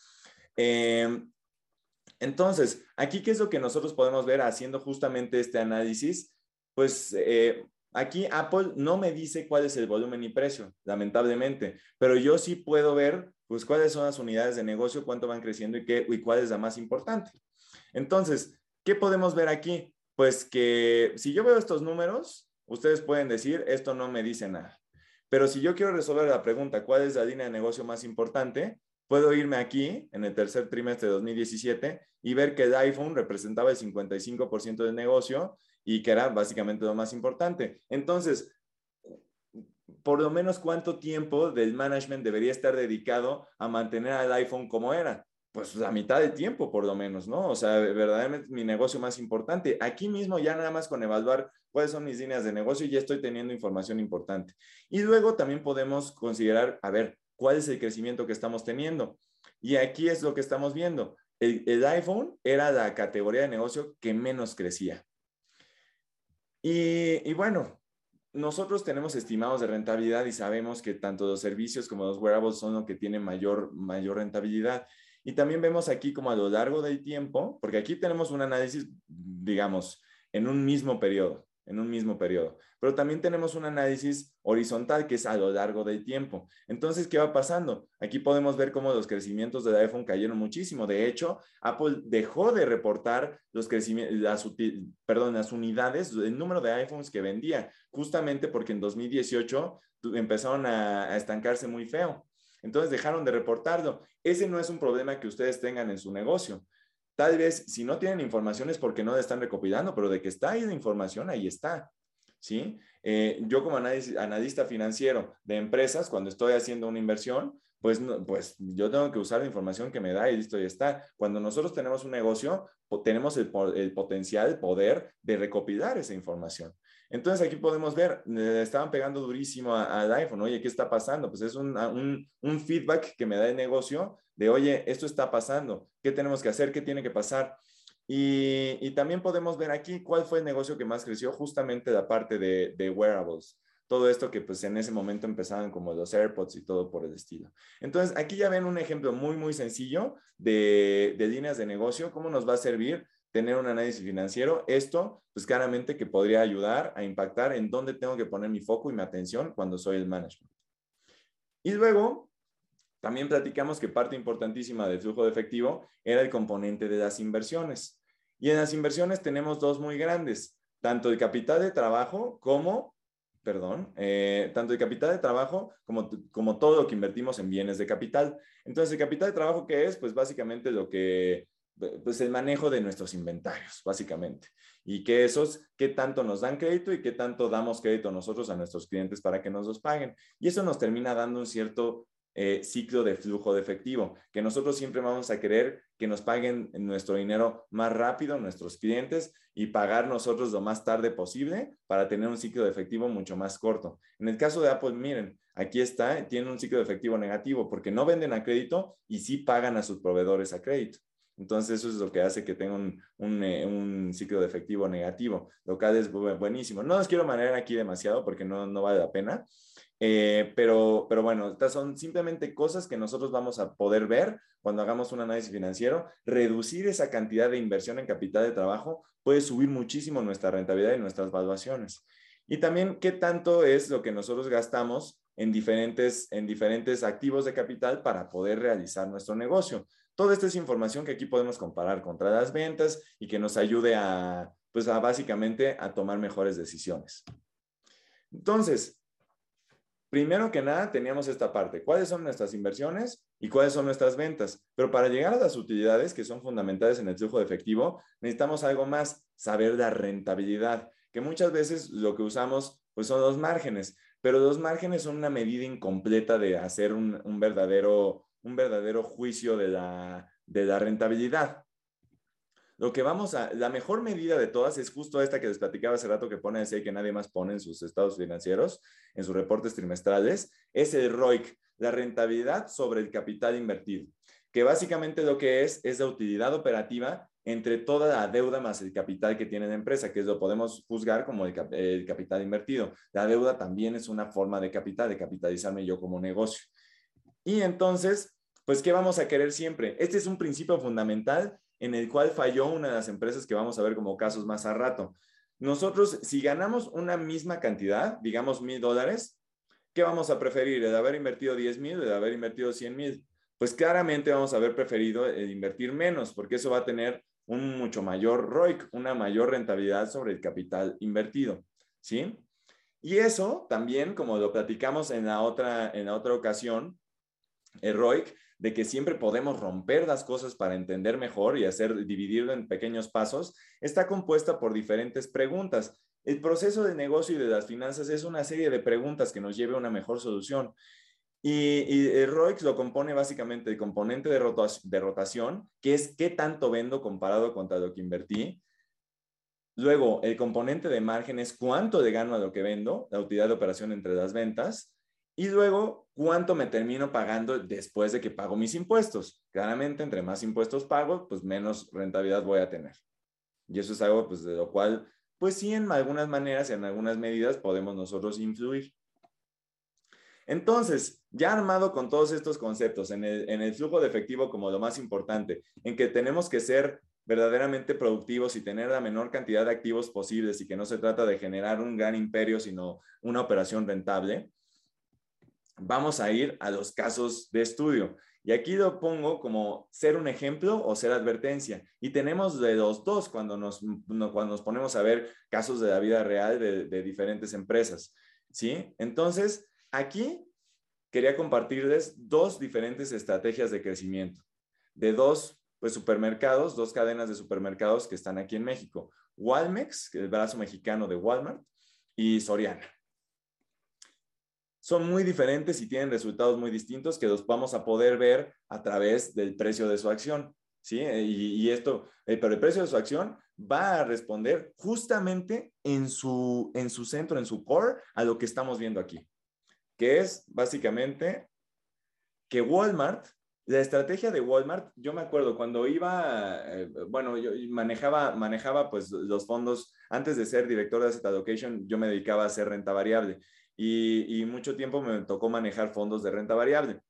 Em, entonces, aquí, ¿qué es lo que nosotros podemos ver haciendo justamente este análisis? Pues eh, aquí Apple no me dice cuál es el volumen y precio, lamentablemente, pero yo sí puedo ver, pues, cuáles son las unidades de negocio, cuánto van creciendo y, qué, y cuál es la más importante. Entonces, ¿qué podemos ver aquí? Pues que si yo veo estos números, ustedes pueden decir, esto no me dice nada. Pero si yo quiero resolver la pregunta, ¿cuál es la línea de negocio más importante? Puedo irme aquí en el tercer trimestre de 2017 y ver que el iPhone representaba el 55% del negocio y que era básicamente lo más importante. Entonces, por lo menos cuánto tiempo del management debería estar dedicado a mantener al iPhone como era. Pues la mitad del tiempo, por lo menos, ¿no? O sea, verdaderamente mi negocio más importante. Aquí mismo ya nada más con evaluar cuáles son mis líneas de negocio, ya estoy teniendo información importante. Y luego también podemos considerar, a ver, cuál es el crecimiento que estamos teniendo. Y aquí es lo que estamos viendo. El, iPhone era la categoría de negocio que menos crecía. Y, bueno, nosotros tenemos estimados de rentabilidad y sabemos que tanto los servicios como los wearables son lo que tienen mayor, mayor rentabilidad. Y también vemos aquí como a lo largo del tiempo, porque aquí tenemos un análisis, digamos, en un mismo periodo en un mismo periodo. Pero también tenemos un análisis horizontal que es a lo largo del tiempo. Entonces, ¿qué va pasando? Aquí podemos ver cómo los crecimientos del iPhone cayeron muchísimo. De hecho, Apple dejó de reportar los crecimientos, las, perdón, las unidades, el número de iPhones que vendía, justamente porque en 2018 empezaron a estancarse muy feo. Entonces dejaron de reportarlo. Ese no es un problema que ustedes tengan en su negocio. Tal vez si no tienen información es porque no la están recopilando, pero de que está ahí la información, ahí está. ¿Sí? Eh, yo como analista financiero de empresas, cuando estoy haciendo una inversión, pues, pues yo tengo que usar la información que me da y listo, ya está. Cuando nosotros tenemos un negocio, tenemos el, el potencial, el poder de recopilar esa información. Entonces aquí podemos ver, estaban pegando durísimo al iPhone, oye, ¿qué está pasando? Pues es un, un, feedback que me da el negocio de, oye, esto está pasando, ¿qué tenemos que hacer? ¿Qué tiene que pasar? Y, y también podemos ver aquí cuál fue el negocio que más creció, justamente la parte de, de wearables todo esto que pues en ese momento empezaban como los AirPods y todo por el estilo. Entonces, aquí ya ven un ejemplo muy, muy sencillo de, de líneas de negocio, cómo nos va a servir tener un análisis financiero. Esto, pues claramente que podría ayudar a impactar en dónde tengo que poner mi foco y mi atención cuando soy el management. Y luego, también platicamos que parte importantísima del flujo de efectivo era el componente de las inversiones. Y en las inversiones tenemos dos muy grandes, tanto el capital de trabajo como perdón, eh, tanto el capital de trabajo como, como todo lo que invertimos en bienes de capital. Entonces, el capital de trabajo, ¿qué es? Pues básicamente lo que, pues el manejo de nuestros inventarios, básicamente. Y que esos, qué tanto nos dan crédito y qué tanto damos crédito nosotros a nuestros clientes para que nos los paguen. Y eso nos termina dando un cierto eh, ciclo de flujo de efectivo, que nosotros siempre vamos a querer que nos paguen nuestro dinero más rápido, nuestros clientes, y pagar nosotros lo más tarde posible para tener un ciclo de efectivo mucho más corto. En el caso de Apple, miren, aquí está, tiene un ciclo de efectivo negativo porque no venden a crédito y sí pagan a sus proveedores a crédito. Entonces eso es lo que hace que tenga un, un, eh, ciclo de efectivo negativo, lo cual es buenísimo. No los quiero manejar aquí demasiado porque no, no vale la pena, eh, pero, pero bueno, estas son simplemente cosas que nosotros vamos a poder ver cuando hagamos un análisis financiero. Reducir esa cantidad de inversión en capital de trabajo puede subir muchísimo nuestra rentabilidad y nuestras valuaciones. Y también qué tanto es lo que nosotros gastamos en diferentes, en diferentes activos de capital para poder realizar nuestro negocio. Toda esta es información que aquí podemos comparar contra las ventas y que nos ayude a, pues básicamente a tomar mejores decisiones. Entonces, primero que nada teníamos esta parte, cuáles son nuestras inversiones y cuáles son nuestras ventas. Pero para llegar a las utilidades que son fundamentales en el flujo de efectivo, necesitamos algo más, saber la rentabilidad, que muchas veces lo que usamos pues son los márgenes, pero los márgenes son una medida incompleta de hacer un, verdadero, un verdadero juicio de la, de la rentabilidad. Lo que vamos a, la mejor medida de todas es justo esta que les platicaba hace rato que pone ese que nadie más pone en sus estados financieros, en sus reportes trimestrales, es el ROIC, la rentabilidad sobre el capital invertido, que básicamente lo que es es la utilidad operativa entre toda la deuda más el capital que tiene la empresa, que lo podemos juzgar como el, capital invertido. La deuda también es una forma de capital, de capitalizarme yo como negocio. Y entonces, pues, ¿qué vamos a querer siempre? Este es un principio fundamental en el cual falló una de las empresas que vamos a ver como casos más a rato. Nosotros, si ganamos una misma cantidad, digamos mil dólares, ¿qué vamos a preferir? ¿El haber invertido 10 mil o el haber invertido 100 mil? Pues claramente vamos a haber preferido el invertir menos, porque eso va a tener un mucho mayor ROIC, una mayor rentabilidad sobre el capital invertido, ¿sí? Y eso también, como lo platicamos en la otra, en la otra ocasión, el ROIC de que siempre podemos romper las cosas para entender mejor y hacer dividirlo en pequeños pasos, está compuesta por diferentes preguntas. El proceso de negocio y de las finanzas es una serie de preguntas que nos lleve a una mejor solución. Y, el ROIX lo compone básicamente el componente de, de rotación, que es qué tanto vendo comparado contra lo que invertí. Luego, el componente de margen es cuánto le gano a lo que vendo, la utilidad de operación entre las ventas. Y luego, ¿cuánto me termino pagando después de que pago mis impuestos? Claramente, entre más impuestos pago, pues menos rentabilidad voy a tener. Y eso es algo, pues, de lo cual, pues sí, en algunas maneras y en algunas medidas podemos nosotros influir. Entonces, ya armado con todos estos conceptos, en el, en el flujo de efectivo como lo más importante, en que tenemos que ser verdaderamente productivos y tener la menor cantidad de activos posibles y que no se trata de generar un gran imperio, sino una operación rentable, vamos a ir a los casos de estudio. Y aquí lo pongo como ser un ejemplo o ser advertencia. Y tenemos de los dos cuando nos, cuando nos ponemos a ver casos de la vida real de, diferentes empresas. ¿Sí? Entonces, aquí quería compartirles dos diferentes estrategias de crecimiento de dos pues, supermercados, dos cadenas de supermercados que están aquí en México. Walmex, el brazo mexicano de Walmart, y Soriana. Son muy diferentes y tienen resultados muy distintos que los vamos a poder ver a través del precio de su acción. ¿Sí? Y, esto, eh, pero el precio de su acción va a responder justamente en su, en su centro, en su core, a lo que estamos viendo aquí, que es básicamente que Walmart, la estrategia de Walmart, yo me acuerdo cuando iba, eh, bueno, yo manejaba, manejaba pues los fondos, antes de ser director de Asset Allocation, yo me dedicaba a hacer renta variable y, mucho tiempo me tocó manejar fondos de renta variable.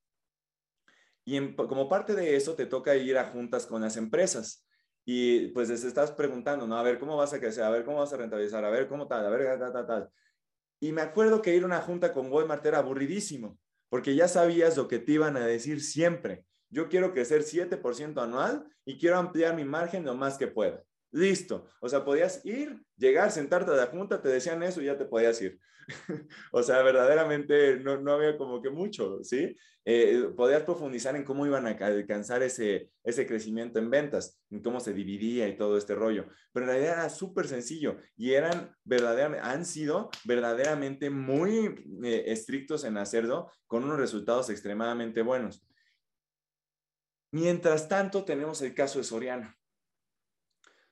Y como parte de eso te toca ir a juntas con las empresas y pues les estás preguntando, ¿no? A ver, ¿cómo vas a crecer? A ver, ¿cómo vas a rentabilizar? A ver, ¿cómo tal? A ver, tal, tal, tal. Y me acuerdo que ir a una junta con Walmart era aburridísimo, porque ya sabías lo que te iban a decir siempre. Yo quiero crecer 7% anual y quiero ampliar mi margen lo más que pueda. Listo. O sea, podías ir, llegar, sentarte a la junta, te decían eso y ya te podías ir. o sea, verdaderamente no, no, había como que mucho, ¿sí? Eh, podías profundizar en cómo iban a alcanzar ese, ese crecimiento en ventas, en cómo se dividía y todo este rollo. Pero en realidad era súper sencillo y eran verdaderamente, han sido verdaderamente muy eh, estrictos en hacerlo con unos resultados extremadamente buenos. Mientras tanto, tenemos el caso de Soriana.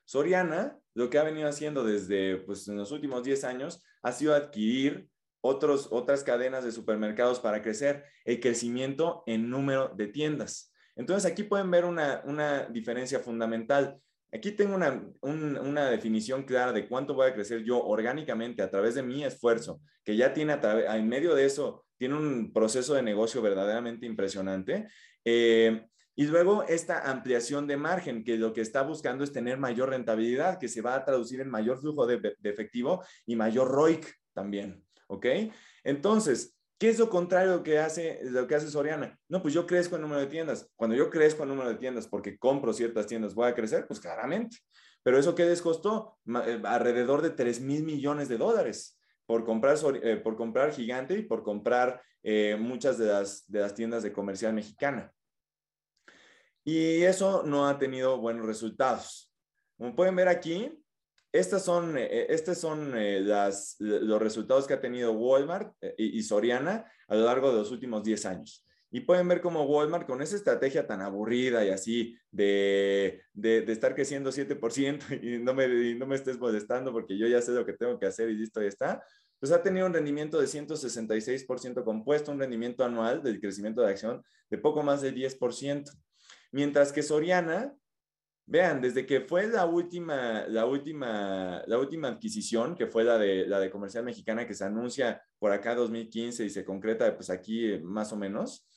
Soriana, lo que ha venido haciendo desde pues, en los últimos 10 años, ha sido adquirir otros, otras cadenas de supermercados para crecer el crecimiento en número de tiendas. Entonces aquí pueden ver una, una diferencia fundamental. Aquí tengo una, una, definición clara de cuánto voy a crecer yo orgánicamente a través de mi esfuerzo, que ya tiene a en medio de eso, tiene un proceso de negocio verdaderamente impresionante. Eh, y luego esta ampliación de margen, que lo que está buscando es tener mayor rentabilidad, que se va a traducir en mayor flujo de, efectivo y mayor ROIC también. ¿Ok? Entonces, ¿qué es lo contrario lo que, hace, lo que hace Soriana? No, pues yo crezco en número de tiendas. Cuando yo crezco en número de tiendas porque compro ciertas tiendas, ¿voy a crecer? Pues claramente. Pero eso qué les costó? Eh, alrededor de 3 mil millones de dólares por comprar, eh, por comprar Gigante y por comprar eh, muchas de las, de las tiendas de comercial mexicana. Y eso no ha tenido buenos resultados. Como pueden ver aquí, estas son, eh, estos son eh, las, los resultados que ha tenido Walmart eh, y, Soriana a lo largo de los últimos 10 años. Y pueden ver cómo Walmart, con esa estrategia tan aburrida y así de, de, estar creciendo 7% y no, me, y no me estés molestando porque yo ya sé lo que tengo que hacer y listo, ya está, pues ha tenido un rendimiento de 166% compuesto, un rendimiento anual del crecimiento de acción de poco más del 10%. Mientras que Soriana, vean, desde que fue la última, la última, la última adquisición, que fue la de, la de Comercial Mexicana, que se anuncia por acá 2015 y se concreta pues aquí más o menos,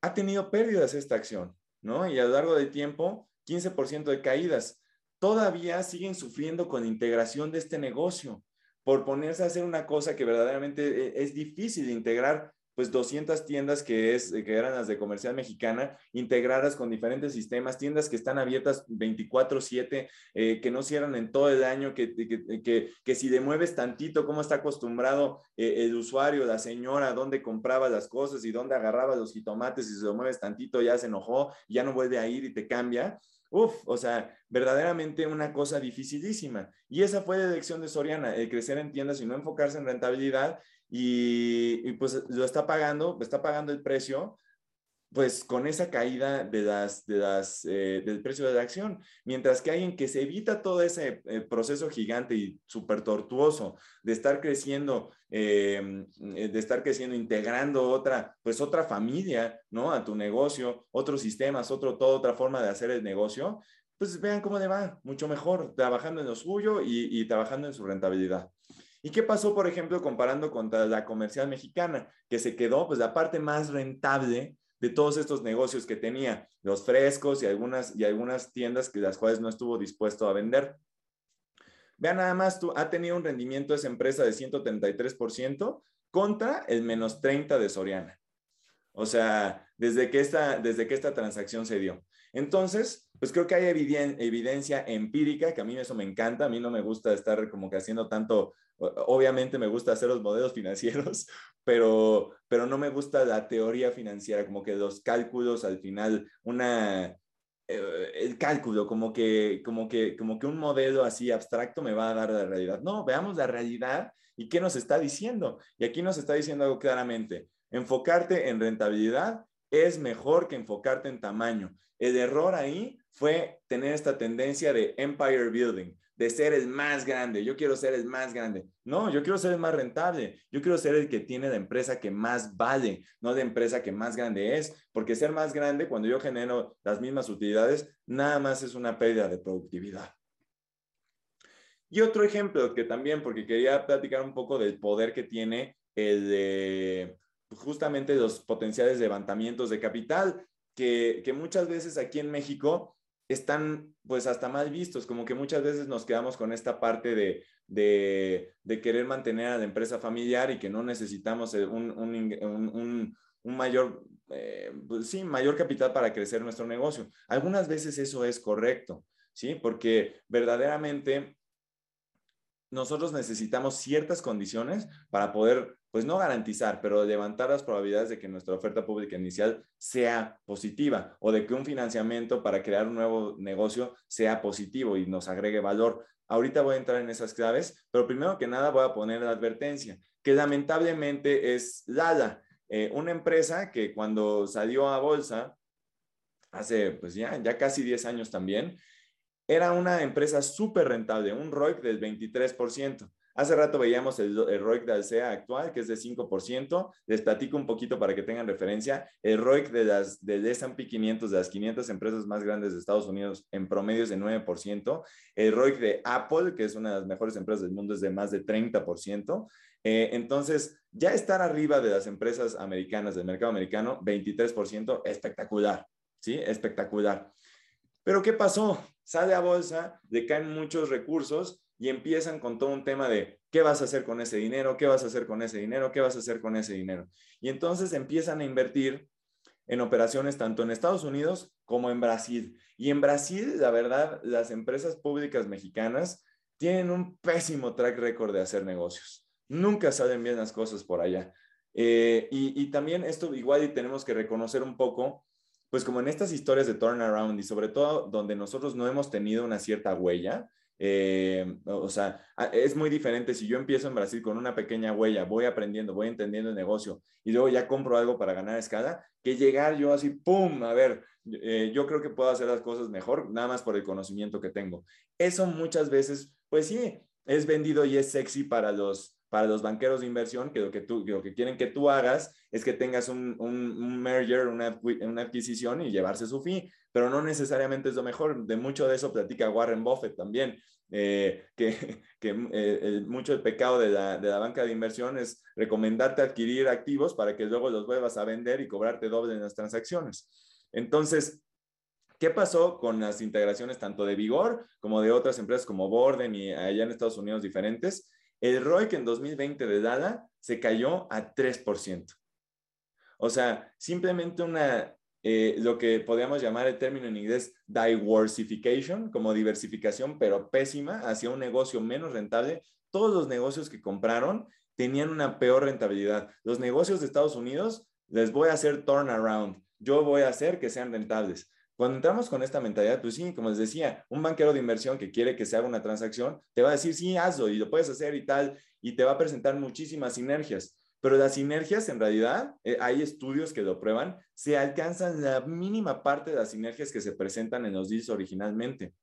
ha tenido pérdidas esta acción, ¿no? Y a lo largo del tiempo, 15% de caídas. Todavía siguen sufriendo con integración de este negocio por ponerse a hacer una cosa que verdaderamente eh, es difícil de integrar pues 200 tiendas que, es, que eran las de comercial mexicana, integradas con diferentes sistemas, tiendas que están abiertas 24/7, eh, que no cierran en todo el año, que, que, que, si le mueves tantito, cómo está acostumbrado eh, el usuario, la señora, dónde compraba las cosas y dónde agarraba los jitomates, y si lo mueves tantito ya se enojó, ya no vuelve a ir y te cambia. Uf, o sea, verdaderamente una cosa dificilísima. Y esa fue la elección de Soriana, el crecer en tiendas y no enfocarse en rentabilidad y, pues lo está pagando, está pagando el precio, pues con esa caída de las, de las, eh, del precio de la acción. Mientras que alguien que se evita todo ese eh, proceso gigante y súper tortuoso de estar creciendo, em, eh, de estar creciendo, integrando otra, pues otra familia, ¿no? A tu negocio, otros sistemas, otro, toda otra forma de hacer el negocio, pues vean cómo le va, mucho mejor, trabajando en lo suyo y, y trabajando en su rentabilidad. ¿Y qué pasó, por ejemplo, comparando contra la comercial mexicana, que se quedó pues la parte más rentable de todos estos negocios que tenía, los frescos y algunas, y algunas tiendas que las cuales no estuvo dispuesto a vender? Vean nada más, tú, ha tenido un rendimiento de esa empresa de 133% contra el menos 30 de Soriana. O sea, desde que esta, desde que esta transacción se dio. Entonces, pues creo que hay evidencia empírica, que a mí eso me encanta, a mí no me gusta estar como que haciendo tanto, obviamente me gusta hacer los modelos financieros, pero, pero no me gusta la teoría financiera, como que los cálculos al final, una, eh, el cálculo, como que, como, que, como que un modelo así abstracto me va a dar la realidad. No, veamos la realidad ¿Y qué nos está diciendo? Y aquí nos está diciendo algo claramente. Enfocarte en rentabilidad es mejor que enfocarte en tamaño. El error ahí fue tener esta tendencia de empire building, de ser el más grande. Yo quiero ser el más grande. No, yo quiero ser el más rentable. Yo quiero ser el que tiene la empresa que más vale, no la empresa que más grande es. Porque ser más grande, cuando yo genero las mismas utilidades, nada más es una pérdida de productividad. Y otro ejemplo que también, porque quería platicar un poco del poder que tiene el de justamente los potenciales levantamientos de capital, que, que muchas veces aquí en México están pues hasta mal vistos, como que muchas veces nos quedamos con esta parte de, de, querer mantener a la empresa familiar y que no necesitamos un, un, un, mayor, eh, pues sí, mayor capital para crecer nuestro negocio. Algunas veces eso es correcto, ¿sí? Porque verdaderamente nosotros necesitamos ciertas condiciones para poder, pues no garantizar, pero levantar las probabilidades de que nuestra oferta pública inicial sea positiva o de que un financiamiento para crear un nuevo negocio sea positivo y nos agregue valor. Ahorita voy a entrar en esas claves, pero primero que nada voy a poner la advertencia, que lamentablemente es Lala, eh, una empresa que cuando salió a bolsa, hace pues ya, ya casi 10 años también, era una empresa súper rentable, un ROIC del 23%. Hace rato veíamos el, ROIC de Alsea actual, que es de 5%. Les platico un poquito para que tengan referencia. El ROIC de las del S&P 500, de las 500 empresas más grandes de Estados Unidos, en promedio es de 9%. El ROIC de Apple, que es una de las mejores empresas del mundo, es de más de 30%. Eh, entonces, ya estar arriba de las empresas americanas del mercado americano, 23%, espectacular, ¿sí? Espectacular. Pero ¿qué pasó? Sale a bolsa, le caen muchos recursos y empiezan con todo un tema de qué vas a hacer con ese dinero, qué vas a hacer con ese dinero, qué vas a hacer con ese dinero. Y entonces empiezan a invertir en operaciones tanto en Estados Unidos como en Brasil. Y en Brasil, la verdad, las empresas públicas mexicanas tienen un pésimo track record de hacer negocios. Nunca salen bien las cosas por allá. Eh, y, y, también esto igual y tenemos que reconocer un poco pues como en estas historias de turnaround y sobre todo donde nosotros no hemos tenido una cierta huella, eh, o sea, es muy diferente si yo empiezo en Brasil con una pequeña huella, voy aprendiendo, voy entendiendo el negocio y luego ya compro algo para ganar escala, que llegar yo así, ¡pum! A ver, eh, yo creo que puedo hacer las cosas mejor, nada más por el conocimiento que tengo. Eso muchas veces, pues sí, es vendido y es sexy para los, para los banqueros de inversión, que lo que, tú, lo que quieren que tú hagas es que tengas un, un, merger, una, una, adquisición y llevarse su fee, pero no necesariamente es lo mejor. De mucho de eso platica Warren Buffett también, eh, que, que eh, mucho el pecado de la, de la, banca de inversión es recomendarte adquirir activos para que luego los vuelvas a vender y cobrarte doble en las transacciones. Entonces, ¿Qué pasó con las integraciones tanto de Vigor como de otras empresas como Borden y allá en Estados Unidos diferentes? El ROIC en 2020 de Dada se cayó a 3%. O sea, simplemente una, eh, lo que podríamos llamar el término en inglés diversification, como diversificación, pero pésima, hacia un negocio menos rentable. Todos los negocios que compraron tenían una peor rentabilidad. Los negocios de Estados Unidos les voy a hacer turnaround. Yo voy a hacer que sean rentables. Cuando entramos con esta mentalidad, pues sí, como les decía, un banquero de inversión que quiere que se haga una transacción, te va a decir, sí, hazlo y lo puedes hacer y tal, y te va a presentar muchísimas sinergias. Pero las sinergias, en realidad, eh, hay estudios que lo prueban, se alcanzan la mínima parte de las sinergias que se presentan en los deals originalmente.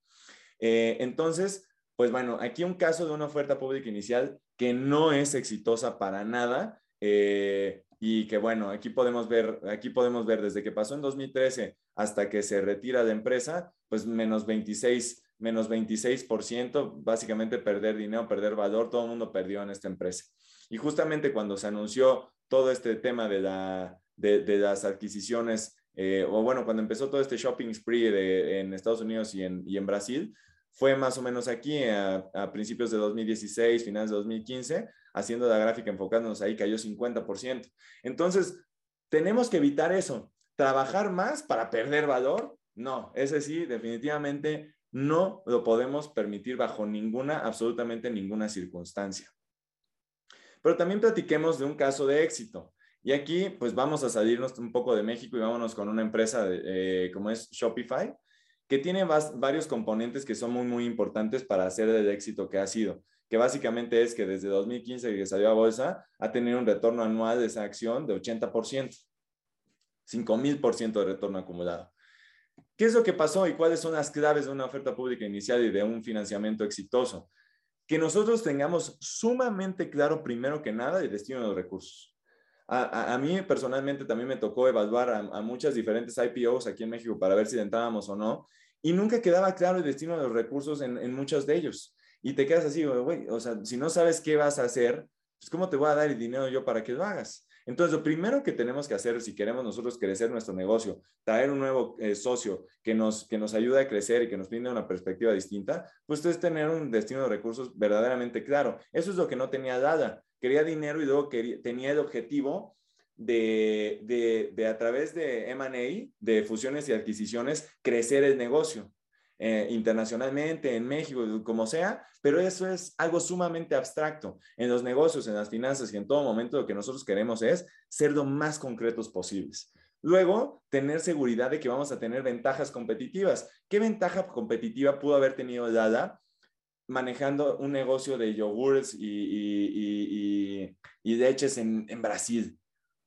Eh, entonces, pues bueno, aquí un caso de una oferta pública inicial que no es exitosa para nada. Eh, y que bueno, aquí podemos ver, aquí podemos ver desde que pasó en 2013 hasta que se retira la empresa, pues menos 26, menos 26%, básicamente perder dinero, perder valor, todo el mundo perdió en esta empresa. Y justamente cuando se anunció todo este tema de, la, de, las adquisiciones, eh, o bueno, cuando empezó todo este shopping spree en Estados Unidos y en, y en Brasil, fue más o menos aquí a, a, principios de 2016, finales de 2015, haciendo la gráfica enfocándonos ahí, cayó 50%. Entonces, tenemos que evitar eso. ¿Trabajar más para perder valor? No, ese sí, definitivamente no lo podemos permitir bajo ninguna, absolutamente ninguna circunstancia. Pero también platiquemos de un caso de éxito. Y aquí, pues vamos a salirnos un poco de México y vámonos con una empresa eh, como es Shopify, que tiene varios componentes que son muy, muy importantes para hacer el éxito que ha sido, que básicamente es que desde 2015 que salió a bolsa, ha tenido un retorno anual de esa acción de 80%, 5.000% de retorno acumulado. ¿Qué es lo que pasó y cuáles son las claves de una oferta pública inicial y de un financiamiento exitoso? Que nosotros tengamos sumamente claro, primero que nada, el destino de los recursos. A, mí personalmente también me tocó evaluar a, muchas diferentes IPOs aquí en México para ver si entrábamos o no, y nunca quedaba claro el destino de los recursos en, en muchos de ellos. Y te quedas así, güey, o sea, si no sabes qué vas a hacer, pues ¿cómo te voy a dar el dinero yo para que lo hagas? Entonces, lo primero que tenemos que hacer si queremos nosotros crecer nuestro negocio, traer un nuevo eh, socio que nos, que nos ayude a crecer y que nos brinde una perspectiva distinta, pues es tener un destino de recursos verdaderamente claro. Eso es lo que no tenía Dada. Quería dinero y luego quería, tenía el objetivo de, de, de a través de M&A, de fusiones y adquisiciones, crecer el negocio. Eh, internacionalmente, en México, como sea, pero eso es algo sumamente abstracto. En los negocios, en las finanzas y en todo momento lo que nosotros queremos es ser lo más concretos posibles. Luego, tener seguridad de que vamos a tener ventajas competitivas. ¿Qué ventaja competitiva pudo haber tenido Dada manejando un negocio de yogurts y, leches en, en Brasil?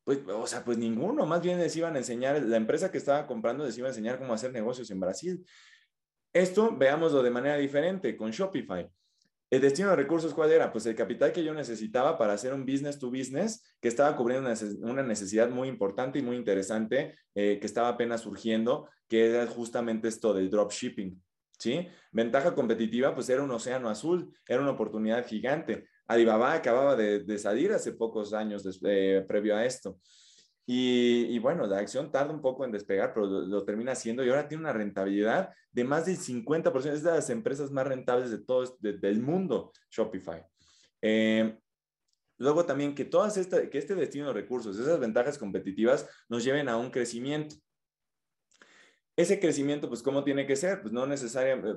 Pues, o sea, pues ninguno, más bien les iban a enseñar, la empresa que estaba comprando les iba a enseñar cómo hacer negocios en Brasil. Esto veámoslo de manera diferente con Shopify. El destino de recursos, ¿cuál era? Pues el capital que yo necesitaba para hacer un business to business que estaba cubriendo una necesidad muy importante y muy interesante eh, que estaba apenas surgiendo, que era justamente esto del dropshipping. ¿Sí? Ventaja competitiva, pues era un océano azul, era una oportunidad gigante. Alibaba acababa de, salir hace pocos años eh, previo a esto. Y, bueno, la acción tarda un poco en despegar, pero lo, termina haciendo y ahora tiene una rentabilidad de más del 50%. Es de las empresas más rentables de todo del mundo, Shopify. Eh, luego también que, todas esta, que este destino de recursos, esas ventajas competitivas nos lleven a un crecimiento. Ese crecimiento, pues, ¿cómo tiene que ser? Pues no,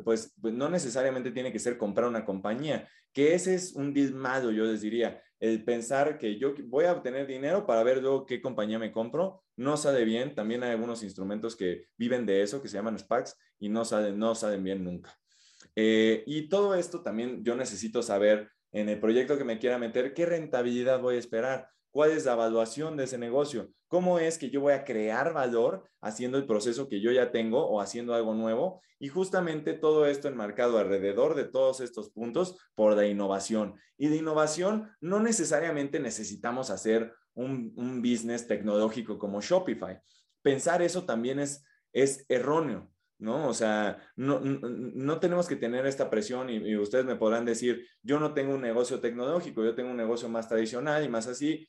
pues, pues, no necesariamente tiene que ser comprar una compañía, que ese es un deal malo, yo les diría el pensar que yo voy a obtener dinero para ver luego qué compañía me compro, no sale bien. También hay algunos instrumentos que viven de eso, que se llaman SPACs, y no salen, no salen bien nunca. Eh, y todo esto también yo necesito saber en el proyecto que me quiera meter, qué rentabilidad voy a esperar, cuál es la evaluación de ese negocio, cómo es que yo voy a crear valor haciendo el proceso que yo ya tengo o haciendo algo nuevo. Y justamente todo esto enmarcado alrededor de todos estos puntos por la innovación. Y de innovación no necesariamente necesitamos hacer un, business tecnológico como Shopify. Pensar eso también es, es erróneo. ¿no? O sea, no, no, tenemos que tener esta presión y, y, ustedes me podrán decir, yo no tengo un negocio tecnológico, yo tengo un negocio más tradicional y más así,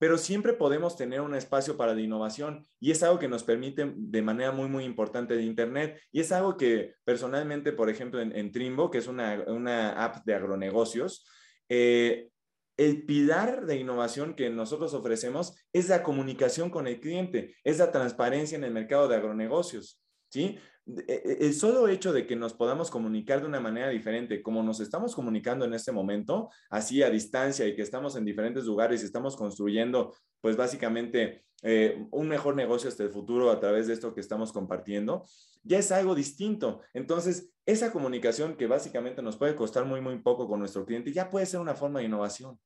pero siempre podemos tener un espacio para la innovación y es algo que nos permite de manera muy, muy importante de Internet y es algo que personalmente, por ejemplo, en, Trimbo, que es una, una, app de agronegocios, eh, el pilar de innovación que nosotros ofrecemos es la comunicación con el cliente, es la transparencia en el mercado de agronegocios. ¿Sí? E, e, el solo hecho de que nos podamos comunicar de una manera diferente, como nos estamos comunicando en este momento, así a distancia y que estamos en diferentes lugares y estamos construyendo, pues básicamente, eh, un mejor negocio hasta el futuro a través de esto que estamos compartiendo, ya es algo distinto. Entonces, esa comunicación que básicamente nos puede costar muy, muy poco con nuestro cliente, ya puede ser una forma de innovación.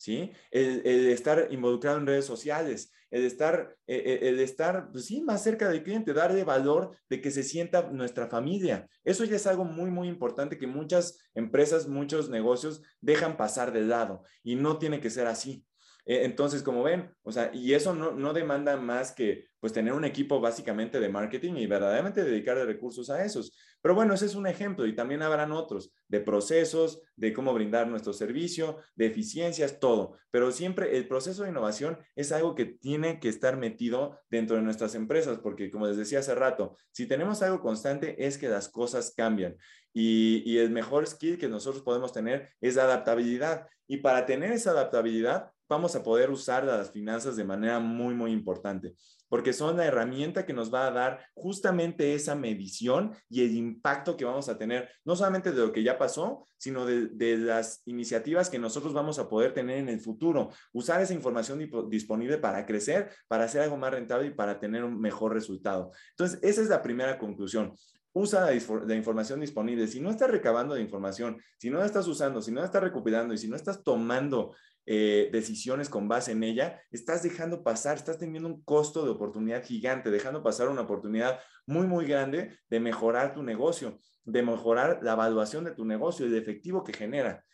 ¿sí? El, estar involucrado en redes sociales, el estar, eh, eh, el estar pues sí, más cerca del cliente, darle valor de que se sienta nuestra familia. Eso ya es algo muy, muy importante que muchas empresas, muchos negocios dejan pasar de lado y no tiene que ser así. Eh, entonces, como ven, o sea, y eso no, no, demanda más que pues tener un equipo básicamente de marketing y verdaderamente dedicar recursos a esos. Pero bueno, ese es un ejemplo y también habrán otros de procesos, de cómo brindar nuestro servicio, de eficiencias, todo. Pero siempre el proceso de innovación es algo que tiene que estar metido dentro de nuestras empresas, porque como les decía hace rato, si tenemos algo constante es que las cosas cambian. Y, y el mejor skill que nosotros podemos tener es adaptabilidad. Y para tener esa adaptabilidad, vamos a poder usar las finanzas de manera muy, muy importante, porque son la herramienta que nos va a dar justamente esa medición y el impacto que vamos a tener, no solamente de lo que ya pasó, sino de, las iniciativas que nosotros vamos a poder tener en el futuro. Usar esa información disponible para crecer, para hacer algo más rentable y para tener un mejor resultado. Entonces, esa es la primera conclusión. usa la, información disponible. Si no estás recabando la información, si no la estás usando, si no la estás recuperando y si no estás tomando eh, decisiones con base en ella, estás dejando pasar, estás teniendo un costo de oportunidad gigante, dejando pasar una oportunidad muy, muy grande de mejorar tu negocio, de mejorar la evaluación de tu negocio y el efectivo que genera.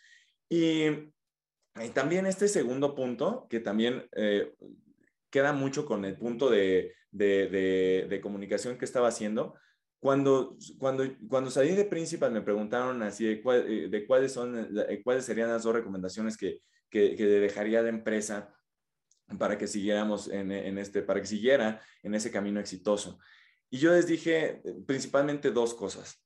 Y, también este segundo punto, que también eh, queda mucho con el punto de, de comunicación que estaba haciendo, cuando, cuando, cuando salí de Principal me preguntaron así de, eh, de cuáles, son, eh, cuáles serían las dos recomendaciones que, que, que dejaría la empresa para que siguiéramos en, en, este, para que siguiera en ese camino exitoso. Y yo les dije eh, principalmente dos cosas.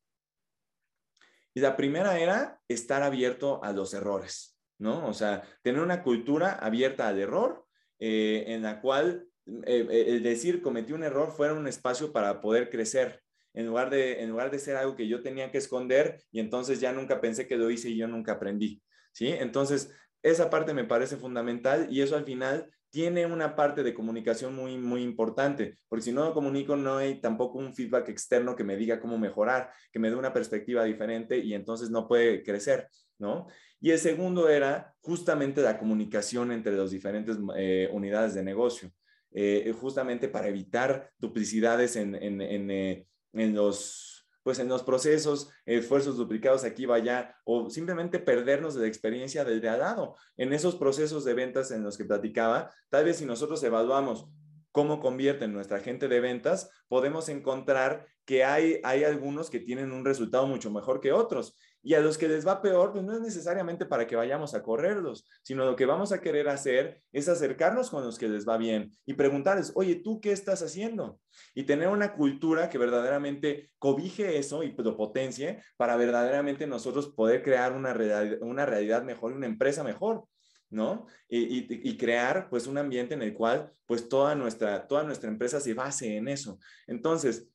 Y la primera era estar abierto a los errores, ¿no? O sea, tener una cultura abierta al error, en la cual el decir cometí un error fuera un espacio para poder crecer, en lugar, de, en lugar de ser algo que yo tenía que esconder y entonces ya nunca pensé que lo hice y yo nunca aprendí. ¿sí? Entonces, esa parte me parece fundamental y eso al final tiene una parte de comunicación muy, muy importante, porque si no lo comunico, no hay tampoco un feedback externo que me diga cómo mejorar, que me dé una perspectiva diferente y entonces no puede crecer, ¿no? Y el segundo era justamente la comunicación entre las diferentes eh, unidades de negocio, eh, justamente para evitar duplicidades en, en, en, eh, en los, pues en los procesos, esfuerzos duplicados aquí vaya, o simplemente perdernos de la experiencia del de al. En esos procesos de ventas en los que platicaba, tal vez si nosotros evaluamos cómo convierten nuestra gente de ventas, podemos encontrar que hay, hay algunos que tienen un resultado mucho mejor que otros. Y a los que les va peor, pues no es necesariamente para que vayamos a correrlos, sino lo que vamos a querer hacer es acercarnos con los que les va bien y preguntarles, oye, ¿tú qué estás haciendo? Y tener una cultura que verdaderamente cobije eso y lo potencie para verdaderamente nosotros poder crear una realidad, una realidad mejor, una empresa mejor. ¿no? Y, y, crear pues un ambiente en el cual pues toda nuestra, toda nuestra empresa se base en eso. Entonces,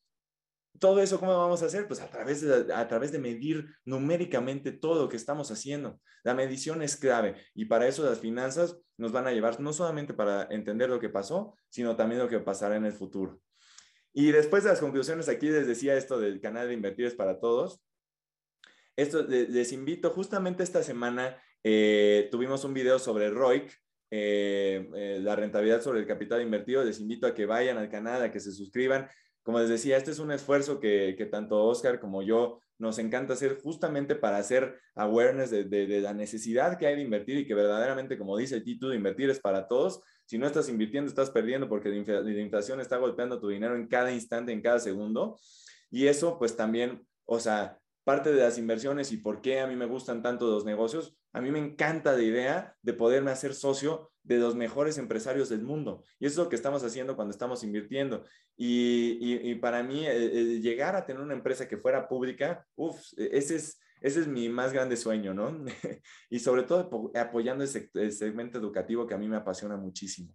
todo eso, ¿cómo vamos a hacer? Pues a través, de, a través de medir numéricamente todo lo que estamos haciendo. La medición es clave y para eso las finanzas nos van a llevar no solamente para entender lo que pasó, sino también lo que pasará en el futuro. Y después de las conclusiones, aquí les decía esto del canal de Invertir para Todos. Esto les invito, justamente esta semana eh, tuvimos un video sobre ROIC, eh, eh, la rentabilidad sobre el capital invertido. Les invito a que vayan al canal, a que se suscriban como les decía, este es un esfuerzo que, tanto Oscar como yo nos encanta hacer justamente para hacer awareness de, la necesidad que hay de invertir y que verdaderamente, como dice el título, invertir es para todos. Si no estás invirtiendo, estás perdiendo porque la inflación está golpeando tu dinero en cada instante, en cada segundo. Y eso, pues también, o sea, parte de las inversiones y por qué a mí me gustan tanto los negocios, a mí me encanta la idea de poderme hacer socio de los mejores empresarios del mundo. Y eso es lo que estamos haciendo cuando estamos invirtiendo. Y, para mí, llegar a tener una empresa que fuera pública, uff, ese es, ese es mi más grande sueño, ¿no? y sobre todo apoyando ese, segmento educativo que a mí me apasiona muchísimo.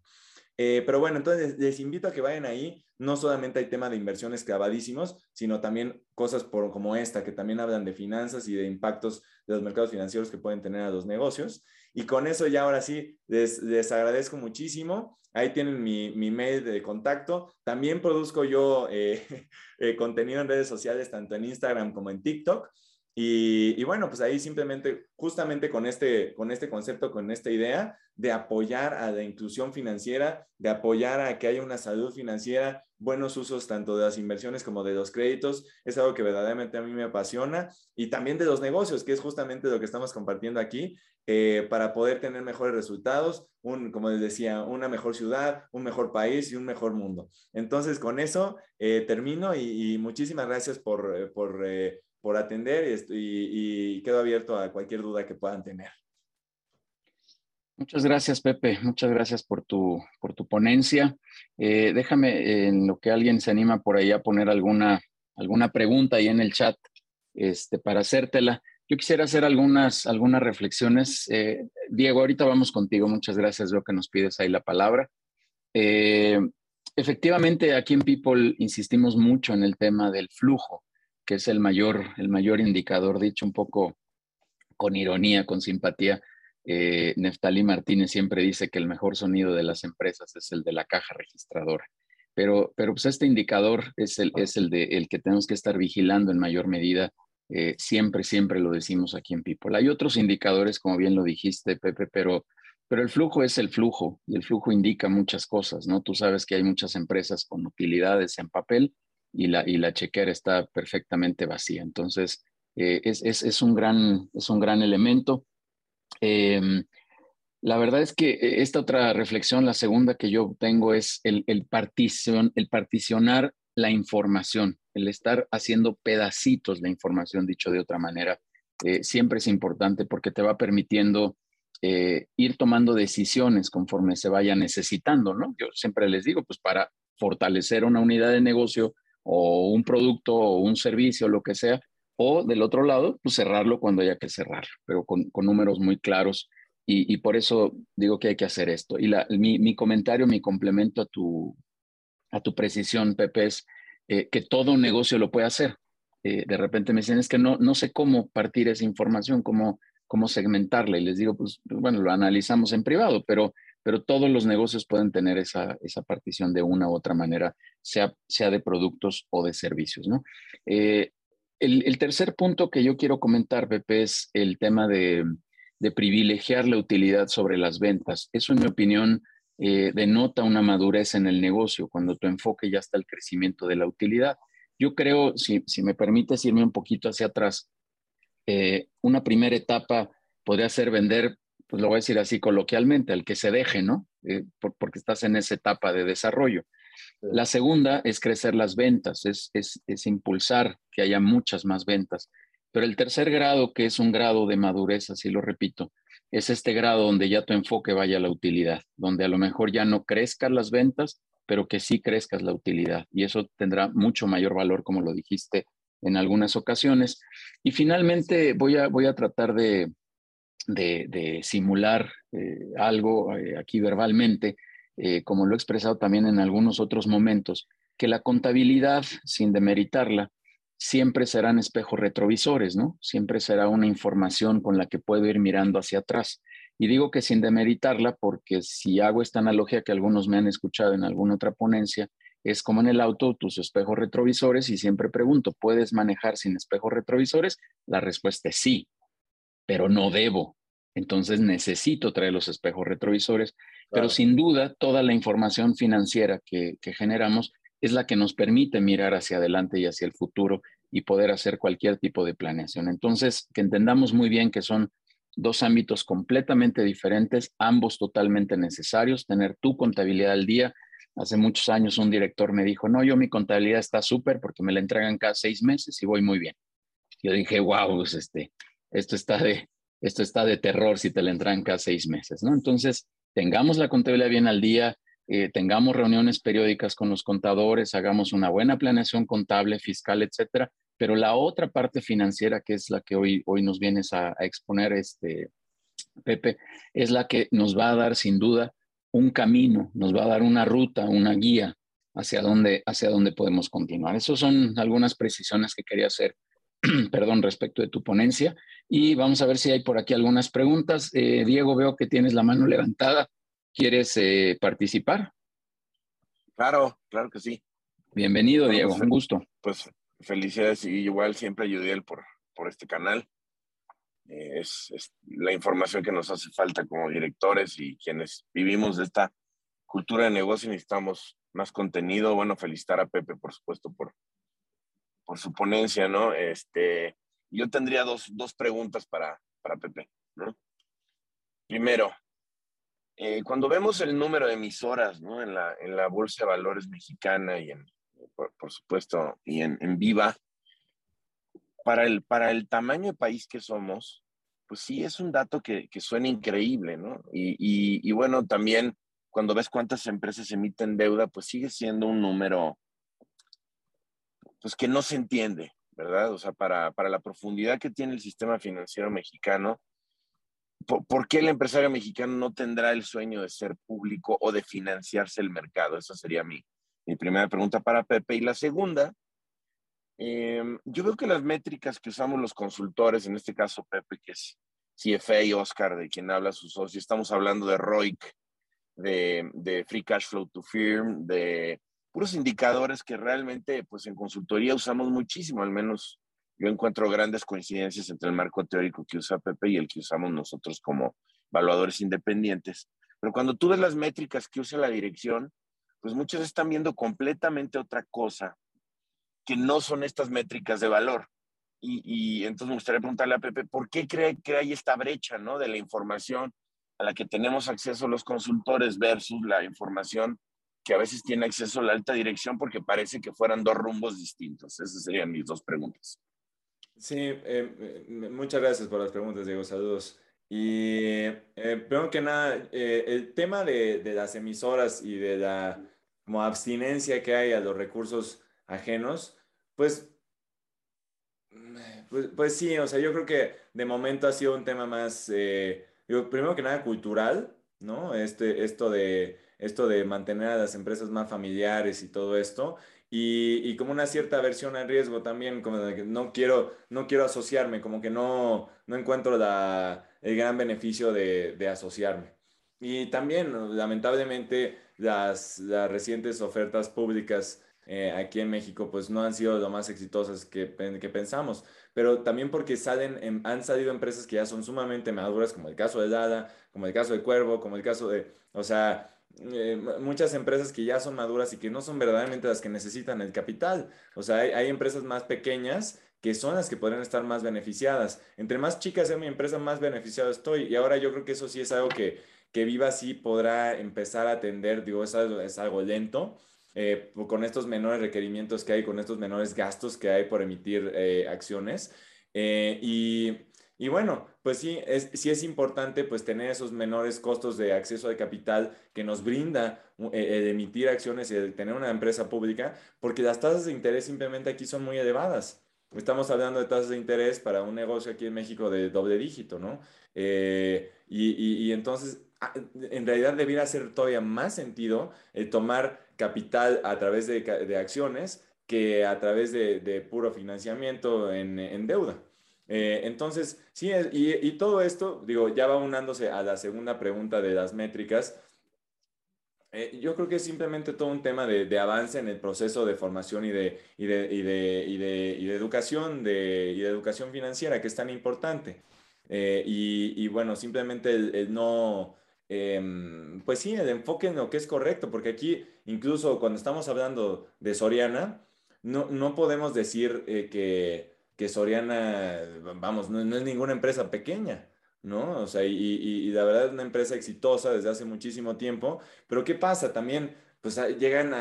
Eh, pero bueno, entonces les invito a que vayan ahí. No solamente hay tema de inversiones clavadísimos, sino también cosas como esta, que también hablan de finanzas y de impactos de los mercados financieros que pueden tener a los negocios. Y con eso ya ahora sí, les, agradezco muchísimo. Ahí tienen mi, mi, mail de contacto. También produzco yo eh, eh, contenido en redes sociales, tanto en Instagram como en TikTok. Y, bueno, pues ahí simplemente, justamente con este, con este concepto, con esta idea de apoyar a la inclusión financiera, de apoyar a que haya una salud financiera, buenos usos tanto de las inversiones como de los créditos, es algo que verdaderamente a mí me apasiona y también de los negocios, que es justamente lo que estamos compartiendo aquí, eh, para poder tener mejores resultados, un, como les decía, una mejor ciudad, un mejor país y un mejor mundo. Entonces, con eso eh, termino y, muchísimas gracias por... Eh, por atender y, quedo abierto a cualquier duda que puedan tener. Muchas gracias, Pepe. Muchas gracias por tu, por tu ponencia. Eh, déjame, en lo que alguien se anima por ahí a poner alguna, alguna pregunta ahí en el chat este, para hacértela. Yo quisiera hacer algunas, algunas reflexiones. Eh, Diego, ahorita vamos contigo. Muchas gracias. Veo que nos pides ahí la palabra. Eh, efectivamente, aquí en People insistimos mucho en el tema del flujo que es el mayor, el mayor indicador, dicho un poco con ironía, con simpatía. Eh, Neftalí Martínez siempre dice que el mejor sonido de las empresas es el de la caja registradora. pero, pero pues este indicador es el, es el, de, el que tenemos que estar vigilando en mayor medida. Eh, siempre, siempre lo decimos aquí en People. Hay otros indicadores, como bien lo dijiste, Pepe, pero, pero el flujo es el flujo y el flujo indica muchas cosas, ¿no? Tú sabes que hay muchas empresas con utilidades en papel y la, y la chequera está perfectamente vacía. Entonces, eh, es, es, es, un gran, es un gran elemento. Em, la verdad es que eh, esta otra reflexión, la segunda que yo tengo es el, el, partición, el particionar la información, el estar haciendo pedacitos la información, dicho de otra manera, eh, siempre es importante porque te va permitiendo ir tomando decisiones conforme se vaya necesitando, ¿no? Yo siempre les digo, pues para fortalecer una unidad de negocio o un producto o un servicio, lo que sea, o del otro lado, pues cerrarlo cuando haya que cerrar, pero con, números muy claros. Y, por eso digo que hay que hacer esto. Y mi, comentario, mi complemento a tu, a tu precisión, Pepe, es eh, que todo negocio lo puede hacer. Eh, de repente me dicen, es que no, no sé cómo partir esa información, cómo, cómo segmentarla. Y les digo, pues bueno, lo analizamos en privado, pero, pero todos los negocios pueden tener esa, esa partición de una u otra manera, sea, sea de productos o de servicios. ¿no? Eh, el, tercer punto que yo quiero comentar, Pepe, es el tema de, privilegiar la utilidad sobre las ventas. Eso, en mi opinión, eh, denota una madurez en el negocio cuando tu enfoque ya está el crecimiento de la utilidad. Yo creo, si, me permites irme un poquito hacia atrás, eh, una primera etapa podría ser vender, pues lo voy a decir así coloquialmente, al que se deje, ¿no? Eh, porque estás en esa etapa de desarrollo. La segunda es crecer las ventas, es, impulsar que haya muchas más ventas. Pero el tercer grado, que es un grado de madurez, así lo repito, es este grado donde ya tu enfoque vaya a la utilidad, donde a lo mejor ya no crezcan las ventas, pero que sí crezcas la utilidad. Y eso tendrá mucho mayor valor, como lo dijiste en algunas ocasiones. Y finalmente voy a, voy a tratar de, simular eh, algo eh, aquí verbalmente eh, como lo he expresado también en algunos otros momentos, que la contabilidad, sin demeritarla, siempre serán espejos retrovisores, ¿no? Siempre será una información con la que puedo ir mirando hacia atrás. Y digo que sin demeritarla porque si hago esta analogía que algunos me han escuchado en alguna otra ponencia, es como en el auto, tus espejos retrovisores y siempre pregunto, ¿puedes manejar sin espejos retrovisores? La respuesta es sí, pero no debo. Entonces necesito traer los espejos retrovisores pero sin duda, toda la información financiera que, generamos es la que nos permite mirar hacia adelante y hacia el futuro y poder hacer cualquier tipo de planeación. Entonces, que entendamos muy bien que son dos ámbitos completamente diferentes, ambos totalmente necesarios, tener tu contabilidad al día. Hace muchos años un director me dijo, no, yo mi contabilidad está súper porque me la entregan cada seis meses y voy muy bien. Yo dije, wow, pues este, esto, está de, esto está de terror si te la entregan cada seis meses, ¿no? Entonces, tengamos la contabilidad bien al día, eh, tengamos reuniones periódicas con los contadores, hagamos una buena planeación contable, fiscal, etcétera. Pero la otra parte financiera, que es la que hoy, hoy nos vienes a, exponer, este, Pepe, es la que nos va a dar sin duda un camino, nos va a dar una ruta, una guía hacia dónde, hacia dónde podemos continuar. Esas son algunas precisiones que quería hacer, perdón, respecto de tu ponencia. Y vamos a ver si hay por aquí algunas preguntas. Eh, Diego, veo que tienes la mano levantada. ¿Quieres eh, participar? Claro, claro que sí. Bienvenido, Diego, pues, un gusto. Pues felicidades y igual siempre ayudé por, por este canal. Eh, es, la información que nos hace falta como directores y quienes vivimos de esta cultura de negocio necesitamos más contenido. Bueno, felicitar a Pepe, por supuesto, por, por su ponencia, ¿no? Este, yo tendría dos, dos preguntas para, para Pepe. ¿no? Primero, eh, cuando vemos el número de emisoras ¿no? en, la, en la Bolsa de Valores mexicana y en, por, supuesto, y en, en, Viva, para el, para el tamaño de país que somos, pues sí es un dato que, que suena increíble, ¿no? Y, y, y, bueno, también cuando ves cuántas empresas emiten deuda, pues sigue siendo un número, pues que no se entiende, ¿verdad? O sea, para, para la profundidad que tiene el sistema financiero mexicano, ¿por, qué el empresario mexicano no tendrá el sueño de ser público o de financiarse el mercado? Esa sería mi, mi primera pregunta para Pepe. Y la segunda, em, yo veo que las métricas que usamos los consultores, en este caso Pepe, que es CFA y Oscar, de quien habla su socio, estamos hablando de ROIC, de, de Free Cash Flow to Firm, de puros indicadores que realmente pues en consultoría usamos muchísimo, al menos yo encuentro grandes coincidencias entre el marco teórico que usa Pepe y el que usamos nosotros como evaluadores independientes. Pero cuando tú ves las métricas que usa la dirección, pues muchos están viendo completamente otra cosa que no son estas métricas de valor. Y, entonces me gustaría preguntarle a Pepe, ¿por qué cree que hay esta brecha ¿no? de la información a la que tenemos acceso los consultores versus la información que a veces tiene acceso la alta dirección porque parece que fueran dos rumbos distintos? Esas serían mis dos preguntas. Sí, eh, muchas gracias por las preguntas, Diego. Saludos. Y eh, primero que nada, eh, el tema de, de, las emisoras y de la como abstinencia que hay a los recursos ajenos, pues, pues, pues, sí, o sea, yo creo que de momento ha sido un tema más, eh, primero que nada cultural, ¿no? Este, esto de, esto de mantener a las empresas más familiares y todo esto, y, y, como una cierta aversión al riesgo también, como de que no quiero, no quiero asociarme, como que no, no encuentro la, el gran beneficio de, de asociarme. Y también, lamentablemente, las, las recientes ofertas públicas eh, aquí en México pues no han sido lo más exitosas que, que pensamos, pero también porque salen, han salido empresas que ya son sumamente maduras, como el caso de Dada, como el caso de Cuervo, como el caso de, o sea, eh, muchas empresas que ya son maduras y que no son verdaderamente las que necesitan el capital. O sea, hay, empresas más pequeñas que son las que podrían estar más beneficiadas. Entre más chicas sea mi empresa, más beneficiado estoy. Y ahora yo creo que eso sí es algo que, que Viva sí podrá empezar a atender, digo, es algo, es algo lento. Eh, con estos menores requerimientos que hay, con estos menores gastos que hay por emitir eh, acciones. y, y bueno, pues sí, es, sí es importante pues tener esos menores costos de acceso al capital que nos brinda eh, el emitir acciones y el tener una empresa pública, porque las tasas de interés simplemente aquí son muy elevadas. Estamos hablando de tasas de interés para un negocio aquí en México de doble dígito, ¿no? Eh, y, entonces, ah, en realidad debiera hacer todavía más sentido el tomar capital a través de, de acciones que a través de, de puro financiamiento en, en deuda. Eh, entonces, sí, y, todo esto, digo, ya va unándose a la segunda pregunta de las métricas. Eh, yo creo que es simplemente todo un tema de, avance en el proceso de formación y de, y de, y de, y de, educación, de, y de educación financiera, que es tan importante. Eh, y, bueno, simplemente el, no, em, pues sí, el enfoque en lo que es correcto, porque aquí, incluso cuando estamos hablando de Soriana, no, no podemos decir que que Soriana, vamos, no, es ninguna empresa pequeña, ¿no? O sea, y, la verdad es una empresa exitosa desde hace muchísimo tiempo, pero ¿qué pasa? También, pues llegan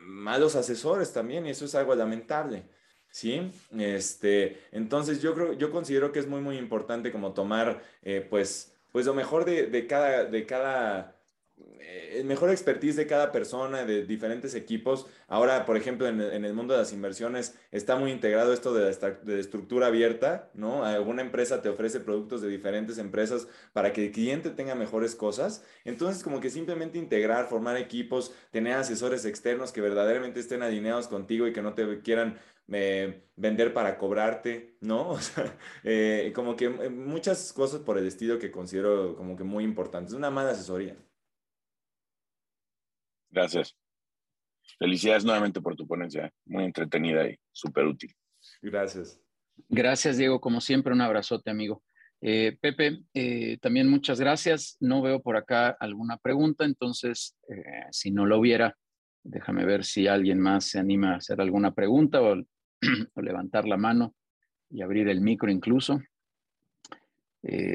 malos asesores también y eso es algo lamentable. ¿sí? Este, entonces yo creo, yo considero que es muy, muy importante como tomar, eh, pues, pues lo mejor de, de, cada, de cada el mejor expertise de cada persona, de diferentes equipos. Ahora, por ejemplo, en, el mundo de las inversiones está muy integrado esto de de estructura abierta, ¿no? Alguna empresa te ofrece productos de diferentes empresas para que el cliente tenga mejores cosas. Entonces, como que simplemente integrar, formar equipos, tener asesores externos que verdaderamente estén alineados contigo y que no te quieran eh, vender para cobrarte, ¿no? O sea, eh, como que muchas cosas por el estilo que considero como que muy importantes. Una mala asesoría. Gracias. Felicidades nuevamente por tu ponencia, muy entretenida y súper útil. Gracias. Gracias, Diego. Como siempre, un abrazote, amigo. Eh, Pepe, eh, también muchas gracias. No veo por acá alguna pregunta, entonces, eh, si no lo hubiera, déjame ver si alguien más se anima a hacer alguna pregunta o, levantar la mano y abrir el micro incluso.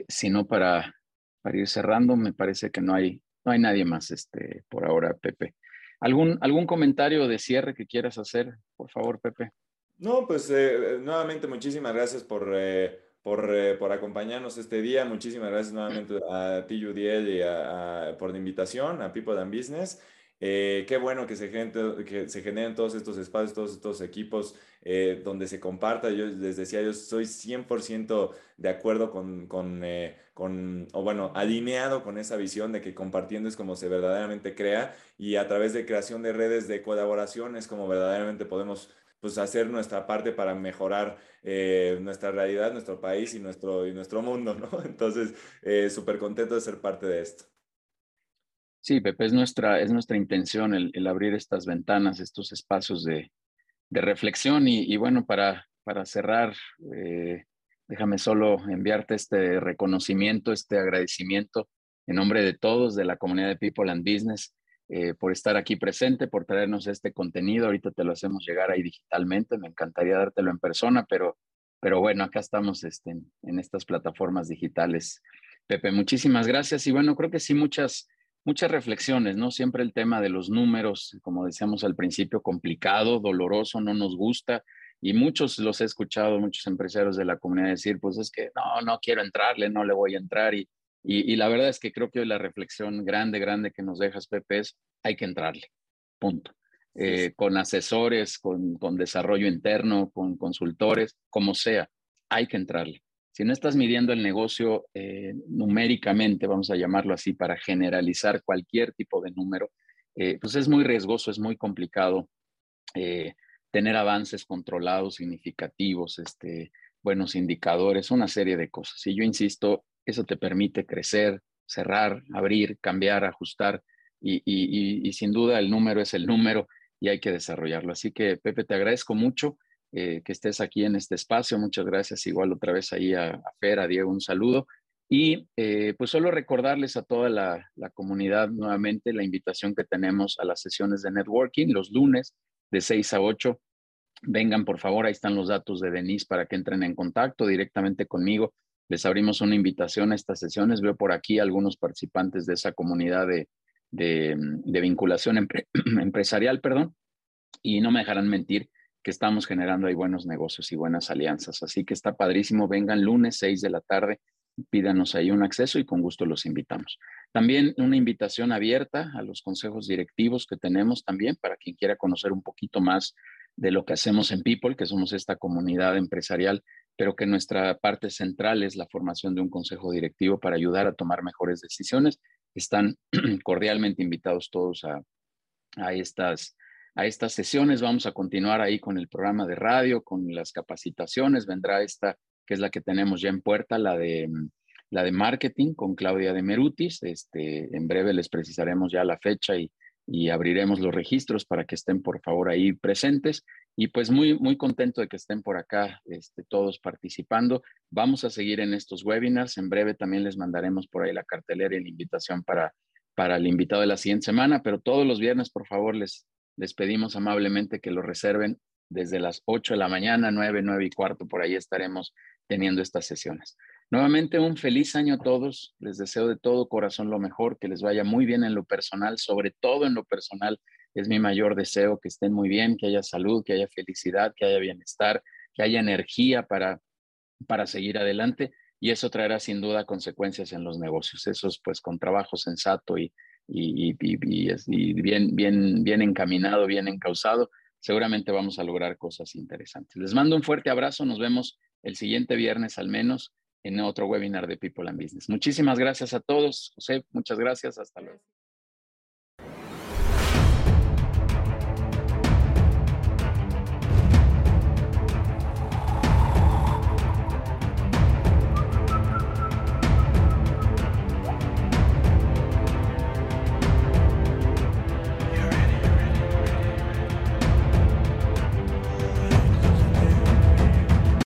si no, para, para ir cerrando, me parece que no hay no hay nadie más este, por ahora, Pepe. ¿Algún, ¿Algún comentario de cierre que quieras hacer, por favor, Pepe? No, pues eh, nuevamente muchísimas gracias por, eh, por, eh, por, acompañarnos este día. Muchísimas gracias nuevamente a ti, Judiel, y por la invitación, a People and Business. Eh, qué bueno que se, generen, todos estos espacios, todos estos equipos eh, donde se comparta. Yo les decía, yo soy 100% de acuerdo con, con, eh, con, o bueno, alineado con esa visión de que compartiendo es como se verdaderamente crea y a través de creación de redes de colaboración es como verdaderamente podemos pues hacer nuestra parte para mejorar nuestra realidad, nuestro país y nuestro, y nuestro mundo, ¿no? Entonces, súper contento de ser parte de esto. Sí, Pepe, es nuestra, es nuestra intención el, abrir estas ventanas, estos espacios de, reflexión y, bueno, para, para cerrar, eh, déjame solo enviarte este reconocimiento, este agradecimiento en nombre de todos, de la comunidad de People and Business, eh, por estar aquí presente, por traernos este contenido. Ahorita te lo hacemos llegar ahí digitalmente. Me encantaría dártelo en persona, pero, pero bueno, acá estamos este, en, estas plataformas digitales. Pepe, muchísimas gracias. Y bueno, creo que sí, muchas, muchas reflexiones, ¿no? Siempre el tema de los números, como decíamos al principio, complicado, doloroso, no nos gusta. Y muchos los he escuchado, muchos empresarios de la comunidad decir, pues es que no, no quiero entrarle, no le voy a entrar. Y, y, la verdad es que creo que la reflexión grande, grande que nos dejas, Pepe, es hay que entrarle, punto. Eh, con asesores, con, con, desarrollo interno, con consultores, como sea, hay que entrarle. Si no estás midiendo el negocio eh, numéricamente, vamos a llamarlo así, para generalizar cualquier tipo de número, eh, pues es muy riesgoso, es muy complicado tener avances controlados, significativos, este, buenos indicadores, una serie de cosas. Y yo insisto, eso te permite crecer, cerrar, abrir, cambiar, ajustar y, sin duda el número es el número y hay que desarrollarlo. Así que Pepe, te agradezco mucho eh, que estés aquí en este espacio. Muchas gracias igual otra vez ahí a, Fer, a Diego, un saludo. Y eh, pues solo recordarles a toda la, la, comunidad nuevamente la invitación que tenemos a las sesiones de networking los lunes de 6 a 8. Vengan, por favor, ahí están los datos de Denise para que entren en contacto directamente conmigo les abrimos una invitación a estas sesiones. Veo por aquí algunos participantes de esa comunidad de, de, vinculación empresarial, perdón, y no me dejarán mentir que estamos generando ahí buenos negocios y buenas alianzas. Así que está padrísimo. Vengan lunes 6 de la tarde, pídanos ahí un acceso y con gusto los invitamos. También una invitación abierta a los consejos directivos que tenemos también para quien quiera conocer un poquito más de lo que hacemos en People, que somos esta comunidad empresarial pero que nuestra parte central es la formación de un consejo directivo para ayudar a tomar mejores decisiones. Están cordialmente invitados todos a, a, estas, a estas sesiones. Vamos a continuar ahí con el programa de radio, con las capacitaciones. Vendrá esta, que es la que tenemos ya en puerta, la de, la de marketing con Claudia de Merutis. Este, en breve les precisaremos ya la fecha y, y abriremos los registros para que estén por favor ahí presentes. Y pues muy, muy contento de que estén por acá este, todos participando. Vamos a seguir en estos webinars. En breve también les mandaremos por ahí la cartelera y la invitación para, para el invitado de la siguiente semana, pero todos los viernes, por favor, les, les pedimos amablemente que lo reserven desde las 8 de la mañana, 9, 9 y cuarto, por ahí estaremos teniendo estas sesiones. Nuevamente, un feliz año a todos. Les deseo de todo corazón lo mejor, que les vaya muy bien en lo personal, sobre todo en lo personal es mi mayor deseo que estén muy bien, que haya salud, que haya felicidad, que haya bienestar, que haya energía para, para seguir adelante y eso traerá sin duda consecuencias en los negocios. Eso es pues con trabajo sensato y, y, y, bien, bien, bien encaminado, bien encausado, seguramente vamos a lograr cosas interesantes. Les mando un fuerte abrazo, nos vemos el siguiente viernes al menos en otro webinar de People and Business. Muchísimas gracias a todos. José, muchas gracias. Hasta luego.